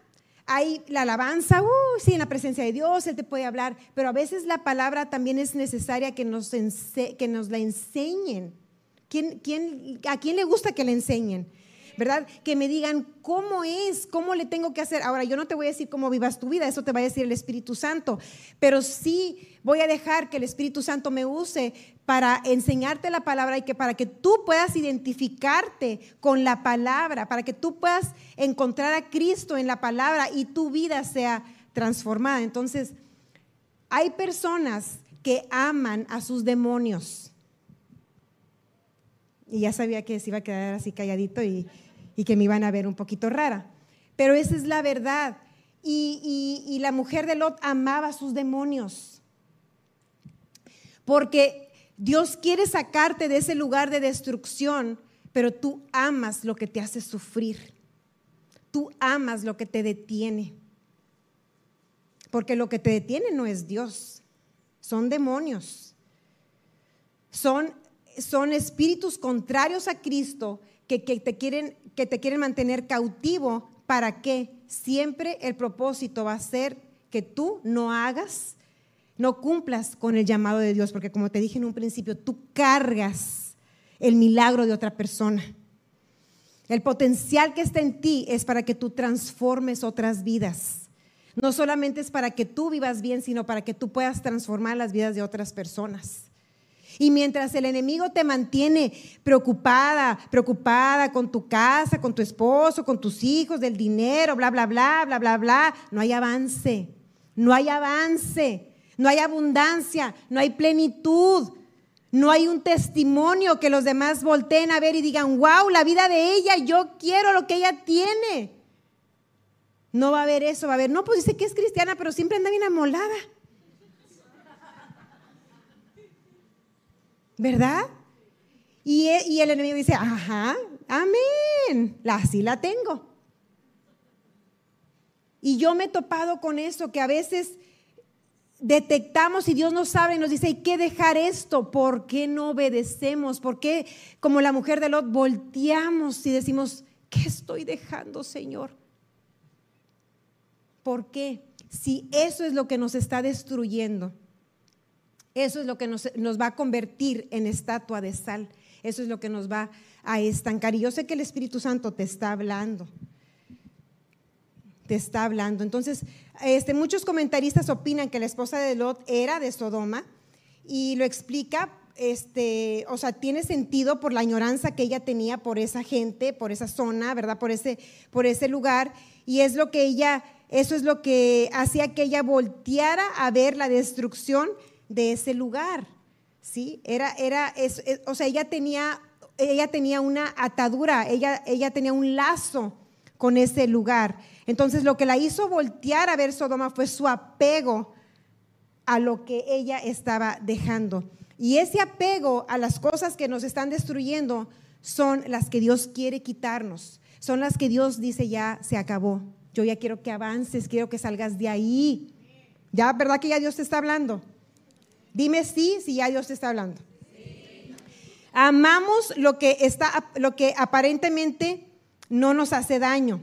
hay la alabanza, uh, sí, en la presencia de Dios, Él te puede hablar, pero a veces la palabra también es necesaria que nos, que nos la enseñen. ¿Quién, quién, ¿A quién le gusta que le enseñen? ¿verdad? Que me digan cómo es, cómo le tengo que hacer. Ahora, yo no te voy a decir cómo vivas tu vida, eso te va a decir el Espíritu Santo, pero sí voy a dejar que el Espíritu Santo me use para enseñarte la palabra y que para que tú puedas identificarte con la palabra, para que tú puedas encontrar a Cristo en la palabra y tu vida sea transformada. Entonces, hay personas que aman a sus demonios. Y ya sabía que se iba a quedar así calladito y, y que me iban a ver un poquito rara. Pero esa es la verdad. Y, la mujer de Lot amaba a sus demonios. Porque Dios quiere sacarte de ese lugar de destrucción, pero tú amas lo que te hace sufrir. Tú amas lo que te detiene. Porque lo que te detiene no es Dios, son demonios. Son, son espíritus contrarios a Cristo que, te quieren, que te quieren mantener cautivo para que siempre el propósito va a ser que tú no hagas, no cumplas con el llamado de Dios, porque como te dije en un principio, tú cargas el milagro de otra persona. El potencial que está en ti es para que tú transformes otras vidas. No solamente es para que tú vivas bien, sino para que tú puedas transformar las vidas de otras personas. Y mientras el enemigo te mantiene preocupada, preocupada con tu casa, con tu esposo, con tus hijos, del dinero, bla, bla, bla, bla, bla, bla, no hay avance, no hay avance, no hay abundancia, no hay plenitud. No hay un testimonio que los demás volteen a ver y digan, wow, la vida de ella, yo quiero lo que ella tiene. No va a haber eso, va a haber, no, pues dice que es cristiana, pero siempre anda bien amolada. ¿Verdad? Y, e, el enemigo dice, ajá, amén, así la tengo. Y yo me he topado con eso, que a veces detectamos y Dios nos sabe y nos dice, hay que dejar esto, ¿por qué no obedecemos? ¿Por qué, como la mujer de Lot, volteamos y decimos, ¿qué estoy dejando, Señor? ¿Por qué? Si eso es lo que nos está destruyendo. Eso es lo que nos, va a convertir en estatua de sal. Eso es lo que nos va a estancar. Y yo sé que el Espíritu Santo te está hablando. Te está hablando. Entonces, este, muchos comentaristas opinan que la esposa de Lot era de Sodoma y lo explica, este, o sea, tiene sentido por la añoranza que ella tenía por esa gente, por esa zona, ¿verdad? Por ese, por ese lugar. Y es lo que ella, eso es lo que hacía que ella volteara a ver la destrucción de ese lugar. ¿sí? Era, era, o sea, ella tenía, ella tenía una atadura, ella, ella tenía un lazo con ese lugar. Entonces lo que la hizo voltear a ver Sodoma fue su apego a lo que ella estaba dejando. Y ese apego a las cosas que nos están destruyendo son las que Dios quiere quitarnos. Son las que Dios dice ya se acabó. Yo ya quiero que avances, quiero que salgas de ahí. Ya, ¿verdad que ya Dios te está hablando? Dime sí si ya Dios te está hablando. Amamos lo que, está, lo que aparentemente no nos hace daño,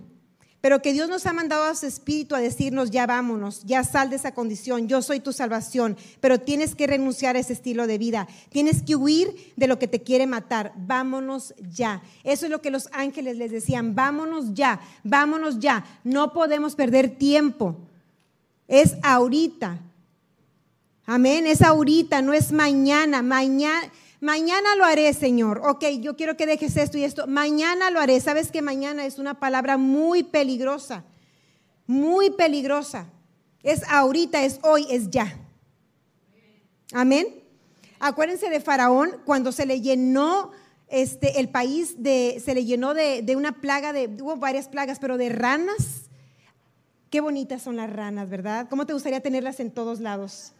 pero que Dios nos ha mandado a su espíritu a decirnos, ya vámonos, ya sal de esa condición, yo soy tu salvación, pero tienes que renunciar a ese estilo de vida, tienes que huir de lo que te quiere matar, vámonos ya. Eso es lo que los ángeles les decían, vámonos ya, vámonos ya, no podemos perder tiempo, es ahorita. Amén, es ahorita, no es mañana. Mañana, mañana lo haré, Señor. Ok, yo quiero que dejes esto y esto. Mañana lo haré. Sabes que mañana es una palabra muy peligrosa, muy peligrosa. Es ahorita, es hoy, es ya. Amén. Acuérdense de Faraón cuando se le llenó este, el país de, se le llenó de, de una plaga, de, hubo varias plagas, pero de ranas. Qué bonitas son las ranas, ¿verdad? ¿Cómo te gustaría tenerlas en todos lados?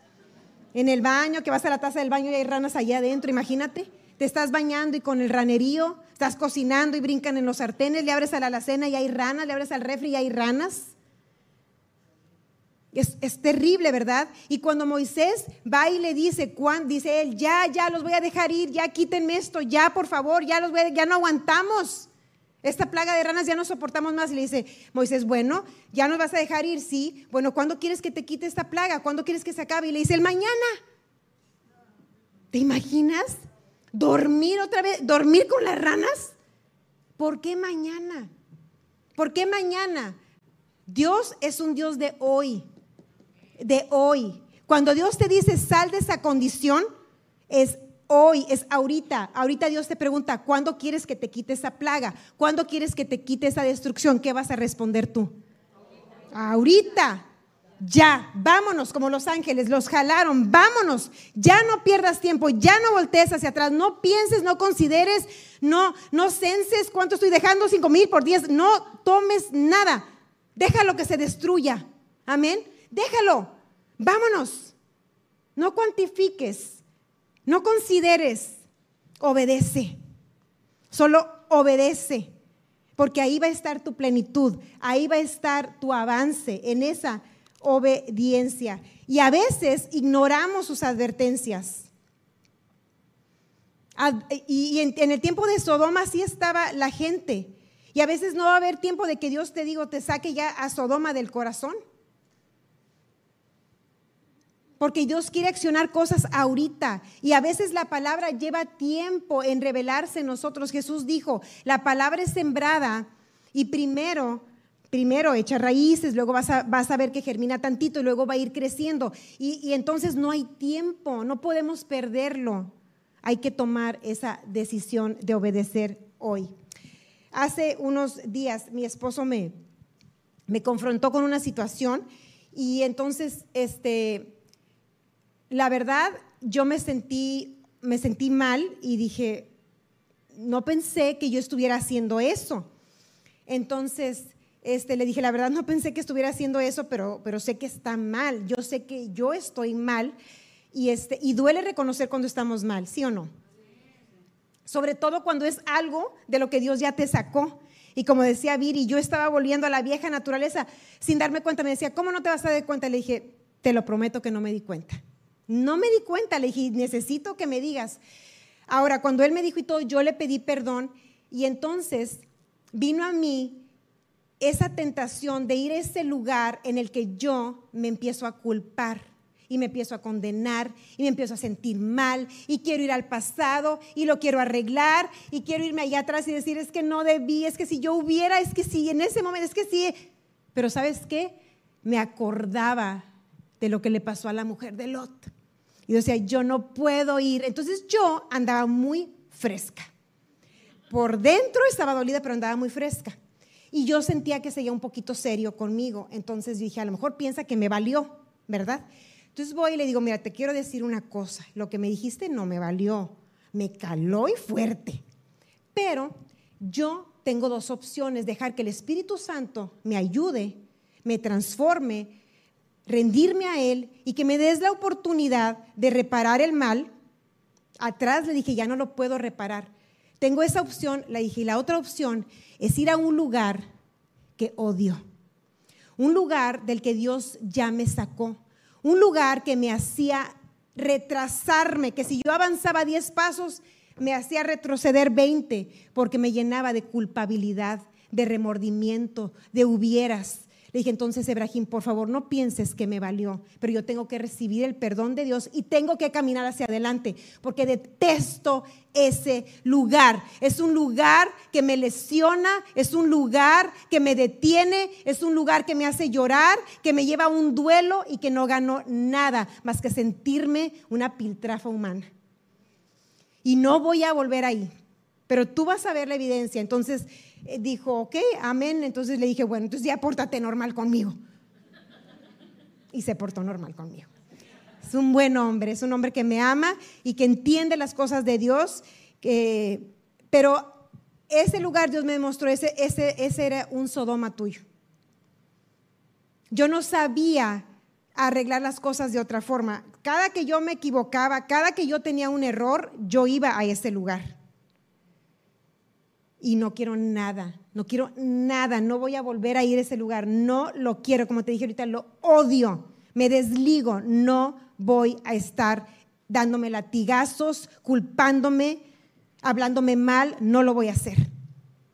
En el baño, que vas a la taza del baño y hay ranas allá adentro, imagínate, te estás bañando y con el ranerío estás cocinando y brincan en los sartenes, le abres a la alacena y hay ranas, le abres al refri y hay ranas. Es, es, terrible, ¿verdad? Y cuando Moisés va y le dice, Juan, dice él, ya, ya los voy a dejar ir, ya quítenme esto, ya por favor, ya los voy a, ya no aguantamos. Esta plaga de ranas ya no soportamos más. Y le dice, Moisés, bueno, ya nos vas a dejar ir, sí. Bueno, ¿cuándo quieres que te quite esta plaga? ¿Cuándo quieres que se acabe? Y le dice, el mañana. ¿Te imaginas? ¿Dormir otra vez? ¿Dormir con las ranas? ¿Por qué mañana? ¿Por qué mañana? Dios es un Dios de hoy de hoy. Cuando Dios te dice sal de esa condición, es hoy, es ahorita. Ahorita Dios te pregunta, ¿cuándo quieres que te quite esa plaga? ¿Cuándo quieres que te quite esa destrucción? ¿Qué vas a responder tú? Ahorita. Ya, vámonos como los ángeles, los jalaron, vámonos, ya no pierdas tiempo, ya no voltees hacia atrás, no pienses, no consideres, no, no censes cuánto estoy dejando, cinco mil por diez, no tomes nada, déjalo que se destruya, amén. Déjalo, vámonos. No cuantifiques, no consideres, obedece. Solo obedece, porque ahí va a estar tu plenitud, ahí va a estar tu avance en esa obediencia. Y a veces ignoramos sus advertencias. Y en el tiempo de Sodoma así estaba la gente. Y a veces no va a haber tiempo de que Dios te digo, te saque ya a Sodoma del corazón. Porque Dios quiere accionar cosas ahorita. Y a veces la palabra lleva tiempo en revelarse en nosotros. Jesús dijo, la palabra es sembrada y primero, primero echa raíces, luego vas a, vas a ver que germina tantito y luego va a ir creciendo. Y, y entonces no hay tiempo, no podemos perderlo. Hay que tomar esa decisión de obedecer hoy. Hace unos días mi esposo me, me confrontó con una situación y entonces este, la verdad, yo me sentí, me sentí mal y dije, no pensé que yo estuviera haciendo eso. Entonces, este, le dije, la verdad no pensé que estuviera haciendo eso, pero, pero sé que está mal. Yo sé que yo estoy mal y, este, y duele reconocer cuando estamos mal, ¿sí o no? Sobre todo cuando es algo de lo que Dios ya te sacó. Y como decía Viri, yo estaba volviendo a la vieja naturaleza sin darme cuenta. Me decía, ¿cómo no te vas a dar cuenta? Le dije, te lo prometo que no me di cuenta. No me di cuenta, le dije, necesito que me digas. Ahora, cuando él me dijo y todo, yo le pedí perdón y entonces vino a mí esa tentación de ir a ese lugar en el que yo me empiezo a culpar y me empiezo a condenar y me empiezo a sentir mal y quiero ir al pasado y lo quiero arreglar y quiero irme allá atrás y decir es que no debí, es que si yo hubiera, es que sí, en ese momento, es que sí. Pero ¿sabes qué? Me acordaba de lo que le pasó a la mujer de Lot. Y decía, yo no puedo ir. Entonces yo andaba muy fresca. Por dentro estaba dolida, pero andaba muy fresca. Y yo sentía que seguía un poquito serio conmigo. Entonces dije, a lo mejor piensa que me valió, ¿verdad? Entonces voy y le digo, mira, te quiero decir una cosa. Lo que me dijiste no me valió. Me caló y fuerte. Pero yo tengo dos opciones. Dejar que el Espíritu Santo me ayude, me transforme, rendirme a Él y que me des la oportunidad de reparar el mal, atrás le dije, ya no lo puedo reparar. Tengo esa opción, la dije, y la otra opción es ir a un lugar que odio. Un lugar del que Dios ya me sacó. Un lugar que me hacía retrasarme, que si yo avanzaba 10 pasos, me hacía retroceder 20, porque me llenaba de culpabilidad, de remordimiento, de hubieras, le dije, entonces, Ebrahim, por favor, no pienses que me valió, pero yo tengo que recibir el perdón de Dios y tengo que caminar hacia adelante, porque detesto ese lugar. Es un lugar que me lesiona, es un lugar que me detiene, es un lugar que me hace llorar, que me lleva a un duelo y que no gano nada más que sentirme una piltrafa humana. Y no voy a volver ahí, pero tú vas a ver la evidencia. Entonces, dijo, ok, amén. Entonces le dije, bueno, entonces ya pórtate normal conmigo. Y se portó normal conmigo. Es un buen hombre, es un hombre que me ama y que entiende las cosas de Dios. pero ese lugar Dios me demostró, ese, ese, ese era un Sodoma tuyo. Yo no sabía arreglar las cosas de otra forma. Cada que yo me equivocaba, cada que yo tenía un error, yo iba a ese lugar. Y no quiero nada, no quiero nada, no voy a volver a ir a ese lugar, no lo quiero, como te dije ahorita, lo odio, me desligo, no voy a estar dándome latigazos, culpándome, hablándome mal, no lo voy a hacer.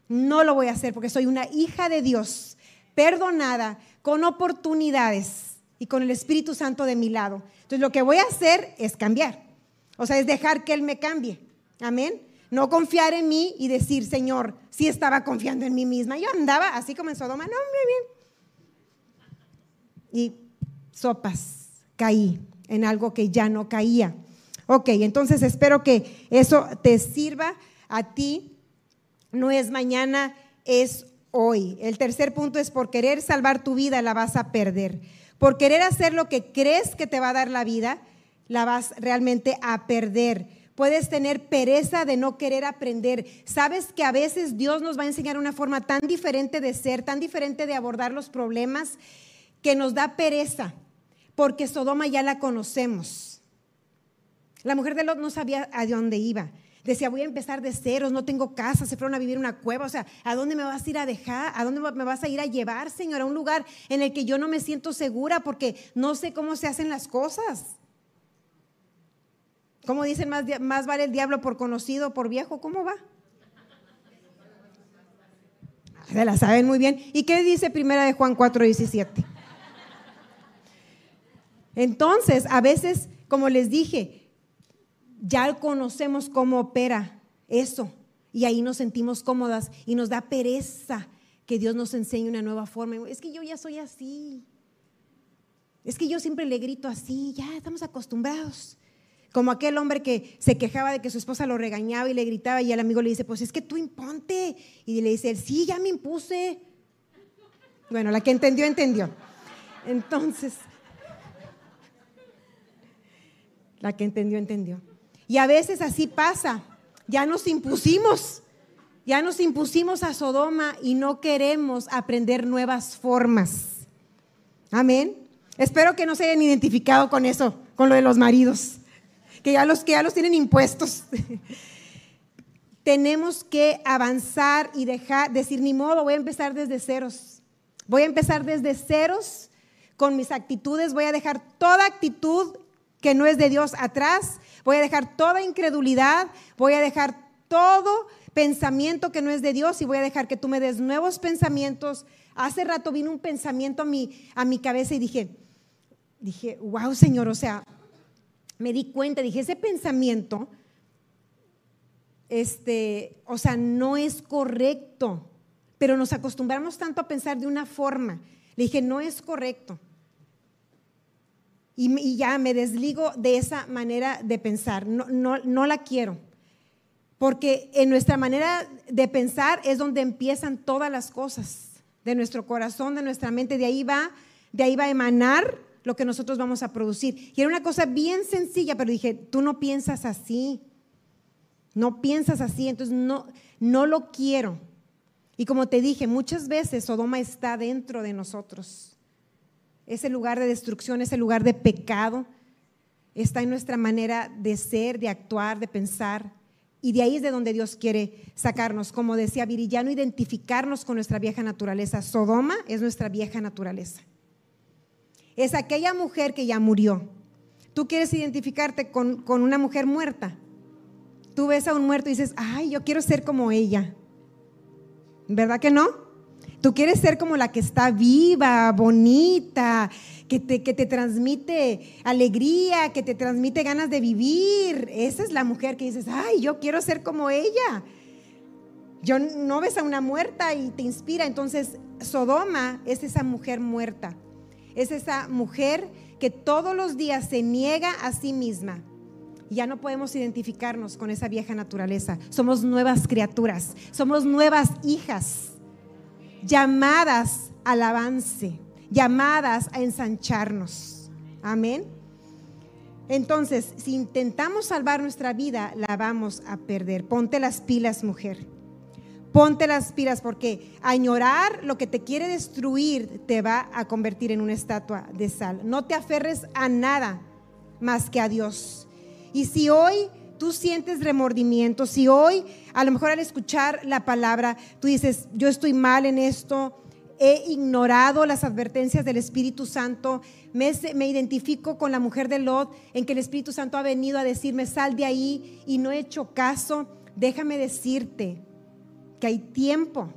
No lo voy a hacer porque soy una hija de Dios, perdonada, con oportunidades y con el Espíritu Santo de mi lado. Entonces lo que voy a hacer es cambiar. O sea, es dejar que Él me cambie. Amén. No confiar en mí y decir, Señor, sí estaba confiando en mí misma. Yo andaba así como en Sodoma, no, muy bien. Y sopas, caí en algo que ya no caía. Ok, entonces espero que eso te sirva a ti. No es mañana, es hoy. El tercer punto es por querer salvar tu vida la vas a perder. Por querer hacer lo que crees que te va a dar la vida, la vas realmente a perder. Puedes tener pereza de no querer aprender. Sabes que a veces Dios nos va a enseñar una forma tan diferente de ser, tan diferente de abordar los problemas, que nos da pereza, porque Sodoma ya la conocemos. La mujer de Lot no sabía a dónde iba. Decía, voy a empezar de ceros, no tengo casa, se fueron a vivir en una cueva. O sea, ¿a dónde me vas a ir a dejar? ¿A dónde me vas a ir a llevar, Señor? A un lugar en el que yo no me siento segura porque no sé cómo se hacen las cosas. ¿Cómo dicen, más, vale el diablo por conocido, por viejo? ¿Cómo va? Se la saben muy bien. ¿Y qué dice primera de Juan 4, 17? Entonces, a veces, como les dije, ya conocemos cómo opera eso y ahí nos sentimos cómodas y nos da pereza que Dios nos enseñe una nueva forma. Es que yo ya soy así. Es que yo siempre le grito así, ya estamos acostumbrados. Como aquel hombre que se quejaba de que su esposa lo regañaba y le gritaba y el amigo le dice, pues es que tú imponte. Y le dice, sí, ya me impuse. Bueno, la que entendió, entendió. Entonces, la que entendió, entendió. Y a veces así pasa. Ya nos impusimos, ya nos impusimos a Sodoma y no queremos aprender nuevas formas. Amén. Espero que no se hayan identificado con eso, con lo de los maridos, que ya los que ya los tienen impuestos. Tenemos que avanzar y dejar, decir, ni modo, voy a empezar desde ceros. Voy a empezar desde ceros con mis actitudes, voy a dejar toda actitud que no es de Dios atrás Voy a dejar toda incredulidad, voy a dejar todo pensamiento que no es de Dios y voy a dejar que tú me des nuevos pensamientos. Hace rato vino un pensamiento a mi, a mi cabeza y dije, dije, wow Señor, o sea, me di cuenta, dije, ese pensamiento, este, o sea, no es correcto, pero nos acostumbramos tanto a pensar de una forma. Le dije, no es correcto y, ya me desligo de esa manera de pensar. No, no, no la quiero. Porque en nuestra manera de pensar es donde empiezan todas las cosas de nuestro corazón, de nuestra mente. De ahí va, de ahí va a emanar lo que nosotros vamos a producir. Y era una cosa bien sencilla, pero dije, tú no piensas así. No piensas así, entonces no, no lo quiero. Y como te dije, muchas veces Sodoma está dentro de nosotros ese lugar de destrucción, ese lugar de pecado, está en nuestra manera de ser, de actuar, de pensar. Y de ahí es de donde Dios quiere sacarnos. Como decía Virillano, identificarnos con nuestra vieja naturaleza. Sodoma es nuestra vieja naturaleza. Es aquella mujer que ya murió. Tú quieres identificarte con, con una mujer muerta. Tú ves a un muerto y dices, ay, yo quiero ser como ella. ¿Verdad que no? Tú quieres ser como la que está viva, bonita, que te, que te transmite alegría, que te transmite ganas de vivir. Esa es la mujer que dices, ay, yo quiero ser como ella. Yo no ves a una muerta y te inspira. Entonces, Sodoma es esa mujer muerta. Es esa mujer que todos los días se niega a sí misma. Ya no podemos identificarnos con esa vieja naturaleza. Somos nuevas criaturas, somos nuevas hijas llamadas al avance, llamadas a ensancharnos. Amén. Entonces, si intentamos salvar nuestra vida, la vamos a perder. Ponte las pilas, mujer. Ponte las pilas porque añorar lo que te quiere destruir te va a convertir en una estatua de sal. No te aferres a nada más que a Dios. Y si hoy tú sientes remordimiento, si hoy a lo mejor al escuchar la palabra tú dices, yo estoy mal en esto, he ignorado las advertencias del Espíritu Santo, me, me, identifico con la mujer de Lot en que el Espíritu Santo ha venido a decirme, sal de ahí y no he hecho caso, déjame decirte que hay tiempo.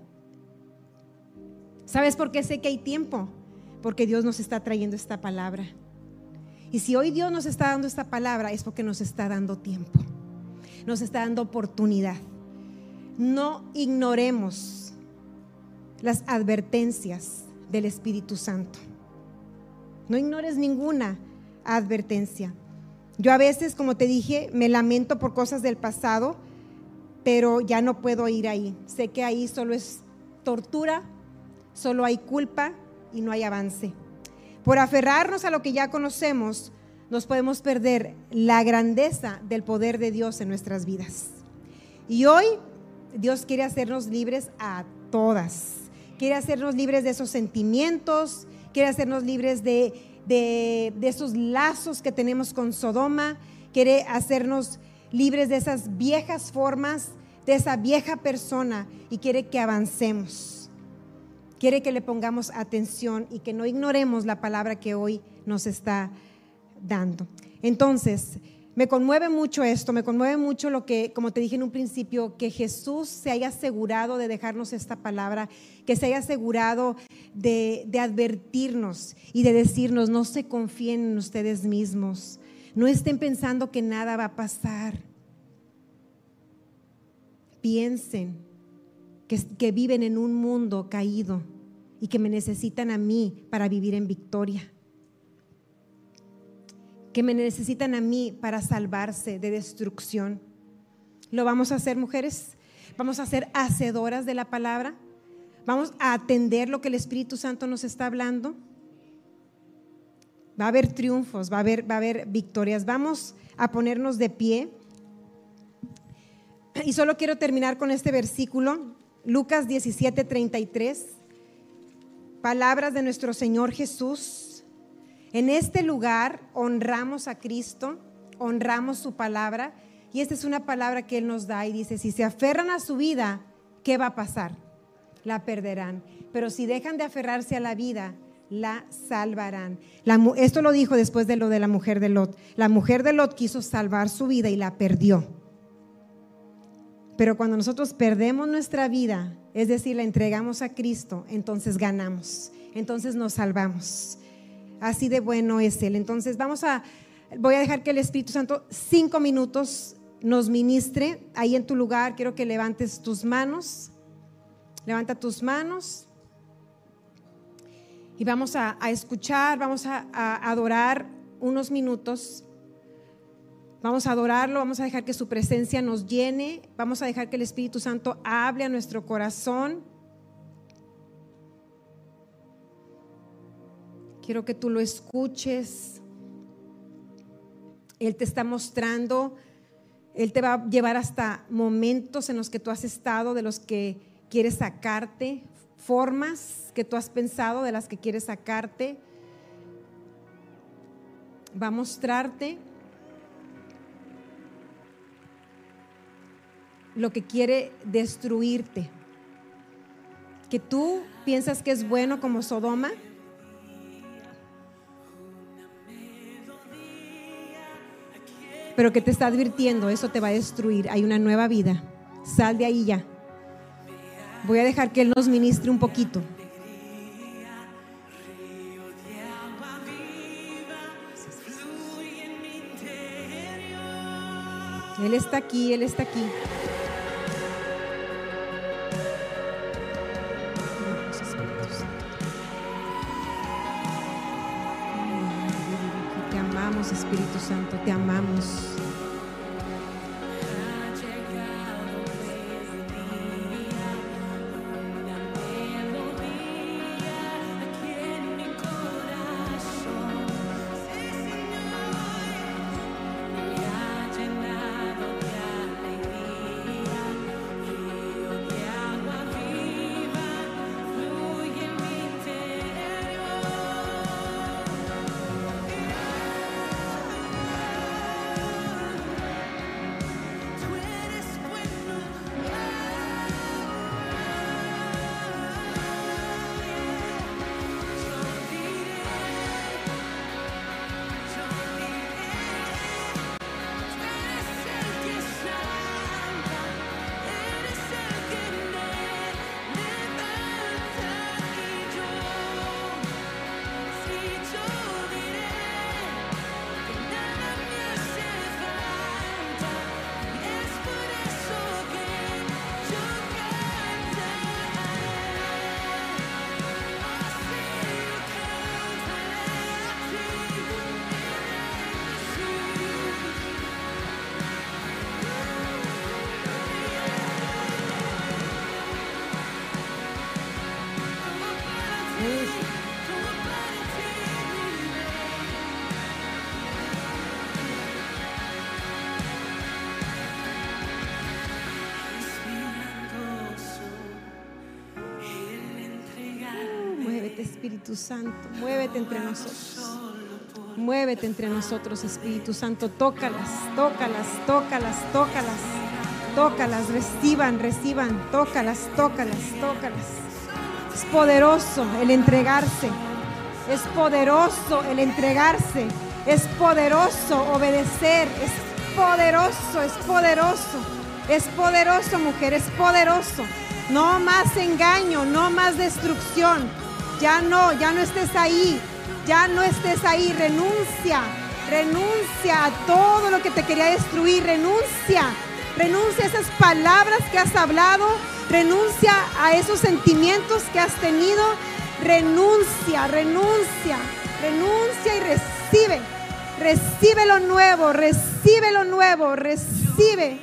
¿Sabes por qué sé que hay tiempo? Porque Dios nos está trayendo esta palabra. Y si hoy Dios nos está dando esta palabra es porque nos está dando tiempo, nos está dando oportunidad. No ignoremos las advertencias del Espíritu Santo. No ignores ninguna advertencia. Yo a veces, como te dije, me lamento por cosas del pasado, pero ya no puedo ir ahí. Sé que ahí solo es tortura, solo hay culpa y no hay avance. Por aferrarnos a lo que ya conocemos, nos podemos perder la grandeza del poder de Dios en nuestras vidas. Y hoy Dios quiere hacernos libres a todas quiere hacernos libres de esos sentimientos, quiere hacernos libres de, esos lazos que tenemos con Sodoma, quiere hacernos libres de esas viejas formas, de esa vieja persona y quiere que avancemos. Quiere que le pongamos atención y que no ignoremos la palabra que hoy nos está dando. Entonces, me conmueve mucho esto, me conmueve mucho lo que, como te dije en un principio, que Jesús se haya asegurado de dejarnos esta palabra, que se haya asegurado de, advertirnos y de decirnos, no se confíen en ustedes mismos, no estén pensando que nada va a pasar. Piensen que, viven en un mundo caído y que me necesitan a mí para vivir en victoria que me necesitan a mí para salvarse de destrucción. ¿Lo vamos a hacer, mujeres? ¿Vamos a ser hacedoras de la palabra? ¿Vamos a atender lo que el Espíritu Santo nos está hablando? Va a haber triunfos, va a haber, va a haber victorias. Vamos a ponernos de pie. Y solo quiero terminar con este versículo, Lucas 17, 33. Palabras de nuestro Señor Jesús en este lugar honramos a Cristo, honramos su palabra y esta es una palabra que Él nos da y dice, si se aferran a su vida, ¿qué va a pasar? La perderán. Pero si dejan de aferrarse a la vida, la salvarán. esto lo dijo después de lo de la mujer de Lot. La mujer de Lot quiso salvar su vida y la perdió. Pero cuando nosotros perdemos nuestra vida, es decir, la entregamos a Cristo, entonces ganamos, entonces nos salvamos. Así de bueno es Él. Entonces vamos a, voy a dejar que el Espíritu Santo cinco minutos nos ministre. Ahí en tu lugar quiero que levantes tus manos. Levanta tus manos. Y vamos a, escuchar, vamos a, a adorar unos minutos. Vamos a adorarlo, vamos a dejar que su presencia nos llene, vamos a dejar que el Espíritu Santo hable a nuestro corazón. Quiero que tú lo escuches. Él te está mostrando, Él te va a llevar hasta momentos en los que tú has estado, de los que quieres sacarte, formas que tú has pensado de las que quieres sacarte. Va a mostrarte lo que quiere destruirte. Que tú piensas que es bueno como Sodoma pero que te está advirtiendo, eso te va a destruir, hay una nueva vida. Sal de ahí ya. Voy a dejar que Él nos ministre un poquito. Él está aquí, Él está aquí. Espíritu Santo, te amamos. Espíritu Santo, muévete entre nosotros. Muévete entre nosotros, Espíritu Santo. Tócalas, tócalas, tócalas, tócalas. Tócalas, reciban, reciban. Tócalas, tócalas, tócalas. Es poderoso el entregarse. Es poderoso el entregarse. Es poderoso obedecer. Es poderoso, es poderoso. Es poderoso, mujer, es poderoso. No más engaño, no más destrucción. Ya no, ya no estés ahí. Ya no estés ahí. Renuncia, renuncia a todo lo que te quería destruir. Renuncia, renuncia a esas palabras que has hablado. Renuncia a esos sentimientos que has tenido. Renuncia, renuncia, renuncia y recibe. Recibe lo nuevo, recibe lo nuevo, recibe,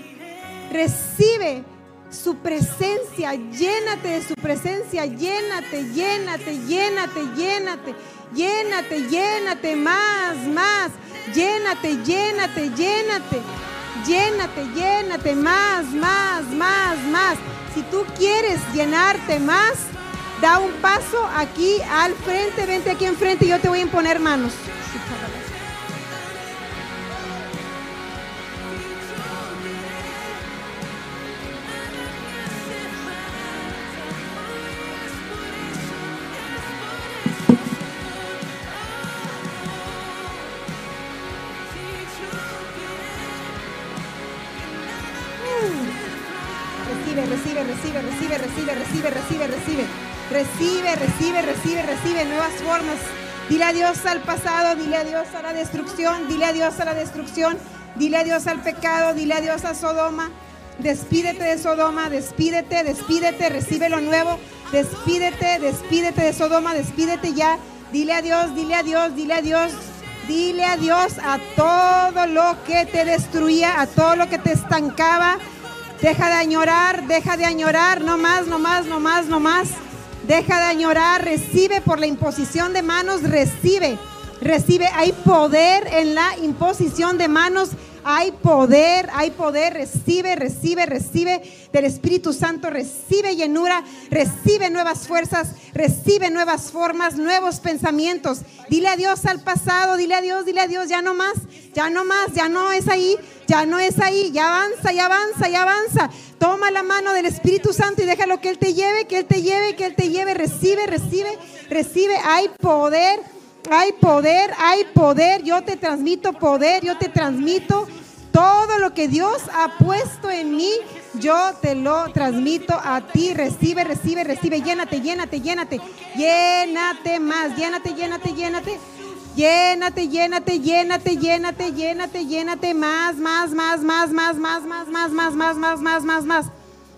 recibe su presencia, llénate de su presencia, llénate, llénate, llénate, llénate, llénate, llénate, más, más, llénate, llénate, llénate, llénate, llénate, más, más, más, más. Si tú quieres llenarte más, da un paso aquí al frente, vente aquí enfrente y yo te voy a imponer manos. Recibe, recibe, recibe, recibe, recibe, recibe, recibe, recibe. Recibe, recibe, recibe, recibe nuevas formas. Dile adiós al pasado, dile adiós a la destrucción, dile adiós a la destrucción, dile adiós al pecado, dile adiós a Sodoma. Despídete de Sodoma, despídete, despídete, recibe lo nuevo. Despídete, despídete de Sodoma, despídete ya. Dile adiós, dile adiós, dile adiós. Dile adiós a todo lo que te destruía, a todo lo que te estancaba. Deja de añorar, deja de añorar, no más, no más, no más, no más. Deja de añorar, recibe por la imposición de manos, recibe, recibe. Hay poder en la imposición de manos, hay poder, hay poder, recibe, recibe, recibe del Espíritu Santo, recibe llenura, recibe nuevas fuerzas, recibe nuevas formas, nuevos pensamientos. Dile adiós al pasado, dile adiós, dile adiós, ya no más, ya no más, ya no es ahí, ya no es ahí, ya avanza, ya avanza, ya avanza. Toma la mano del Espíritu Santo y déjalo que Él te lleve, que Él te lleve, que Él te lleve, recibe, recibe, recibe. Hay poder, hay poder, hay poder. Yo te transmito poder, yo te transmito todo lo que Dios ha puesto en mí. Yo te lo transmito a ti. Recibe, recibe, recibe. Llénate, llénate, llénate. Llénate más. Llénate, llénate, llénate. Llénate, llénate, llénate, llénate, llénate, llénate más, más, más, más, más, más, más, más, más, más, más, más, más, más.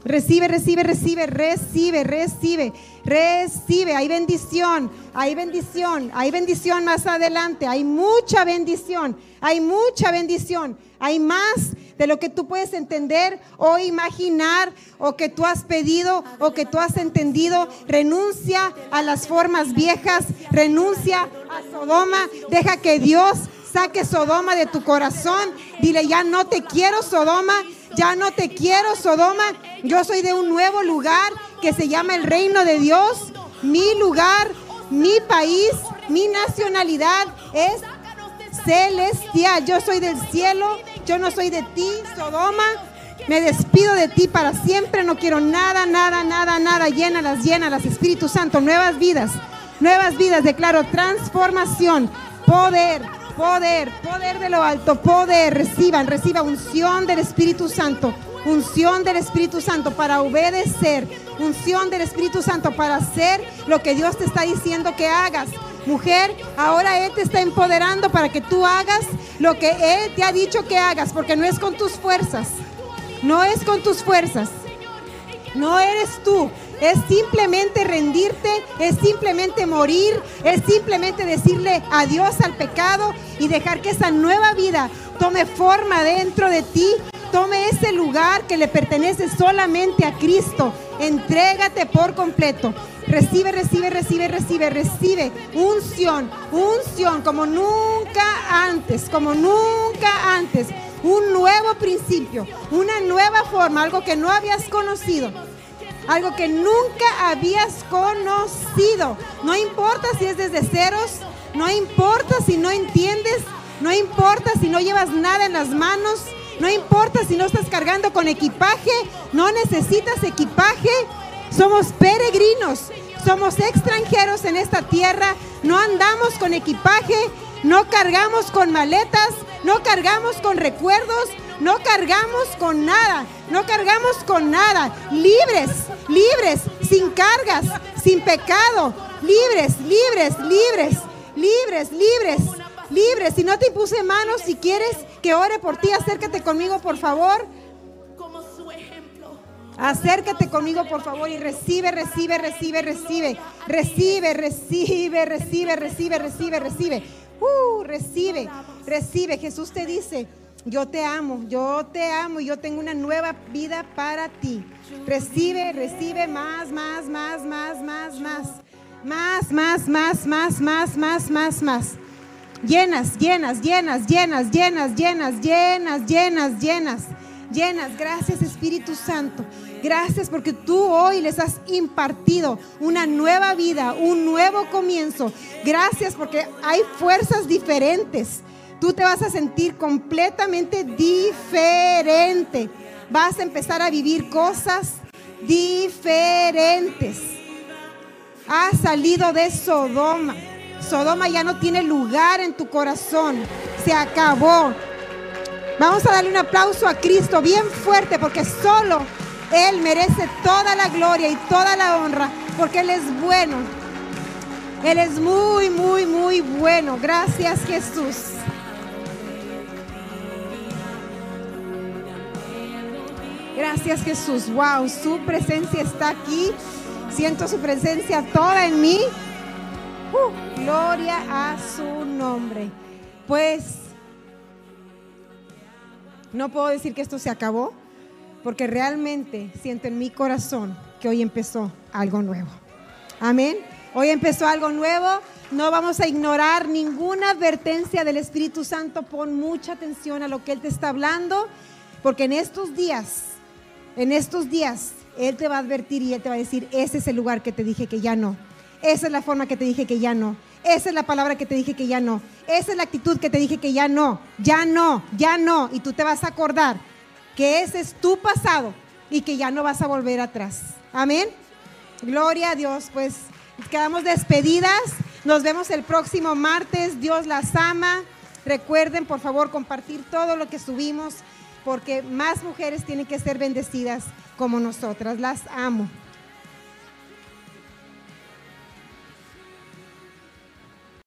Recibe, recibe, recibe, recibe, recibe, recibe. Hay bendición, hay bendición, hay bendición más adelante. Hay mucha bendición, hay mucha bendición. Hay más de lo que tú puedes entender o imaginar o que tú has pedido o que tú has entendido. Renuncia a las formas viejas, renuncia a Sodoma. Deja que Dios saque Sodoma de tu corazón. Dile, ya no te quiero Sodoma, ya no te quiero Sodoma. Yo soy de un nuevo lugar que se llama el reino de Dios. Mi lugar, mi país, mi nacionalidad es celestial. Yo soy del cielo, yo no soy de ti, Sodoma. Me despido de ti para siempre. No quiero nada, nada, nada, nada. Llénalas, llénalas, Espíritu Santo. Nuevas vidas, nuevas vidas. Declaro transformación, poder, poder, poder de lo alto, poder. Reciban, reciba unción del Espíritu Santo. Unción del Espíritu Santo para obedecer. Unción del Espíritu Santo para hacer lo que Dios te está diciendo que hagas. Mujer, ahora Él te está empoderando para que tú hagas lo que Él te ha dicho que hagas, porque no es con tus fuerzas. No es con tus fuerzas. No eres tú. Es simplemente rendirte, es simplemente morir, es simplemente decirle adiós al pecado y dejar que esa nueva vida tome forma dentro de ti, tome ese lugar que le pertenece solamente a Cristo. Entrégate por completo. Recibe, recibe, recibe, recibe, recibe unción, unción como nunca antes, como nunca antes. Un nuevo principio, una nueva forma, algo que no habías conocido. algo que nunca habías conocido. No importa si es desde ceros, no importa si no entiendes, no importa si no llevas nada en las manos, no importa si no estás cargando con equipaje, no necesitas equipaje. Somos peregrinos, somos extranjeros en esta tierra, no andamos con equipaje, no cargamos con maletas, no cargamos con recuerdos, no cargamos con nada, no cargamos con nada. Libres, libres, sin cargas, sin pecado, libres, libres, libres, libres, libres, libres. Si no te impuse manos, si quieres que ore por ti, acércate conmigo, por favor. Acércate conmigo, por favor, y recibe, recibe, recibe, recibe, recibe, recibe, recibe, recibe, recibe, recibe. Uh, recibe, recibe. Jesús te dice, yo te amo, yo te amo y yo tengo una nueva vida para ti. Recibe, recibe más, más, más, más, más, más. Más, más, más, más, más, más, más, más. Llenas, llenas, llenas, llenas, llenas, llenas, llenas, llenas, llenas, llenas. Gracias Espíritu Santo. Gracias porque tú hoy les has impartido una nueva vida, un nuevo comienzo. Gracias porque hay fuerzas diferentes. Tú te vas a sentir completamente diferente. Vas a empezar a vivir cosas diferentes. Has salido de Sodoma. Sodoma ya no tiene lugar en tu corazón. Se acabó. Vamos a darle un aplauso a Cristo bien fuerte porque solo Él merece toda la gloria y toda la honra porque Él es bueno. Él es muy, muy, muy bueno. Gracias Jesús. Gracias Jesús. Wow, su presencia está aquí. Siento su presencia toda en mí. Uh, gloria a su nombre. Pues no puedo decir que esto se acabó, porque realmente siento en mi corazón que hoy empezó algo nuevo. Amén. Hoy empezó algo nuevo. No vamos a ignorar ninguna advertencia del Espíritu Santo. Pon mucha atención a lo que Él te está hablando, porque en estos días, en estos días, Él te va a advertir y Él te va a decir, ese es el lugar que te dije que ya no. Esa es la forma que te dije que ya no. Esa es la palabra que te dije que ya no. Esa es la actitud que te dije que ya no. Ya no, ya no. Y tú te vas a acordar que ese es tu pasado y que ya no vas a volver atrás. Amén. Gloria a Dios. Pues quedamos despedidas. Nos vemos el próximo martes. Dios las ama. Recuerden, por favor, compartir todo lo que subimos porque más mujeres tienen que ser bendecidas como nosotras. Las amo.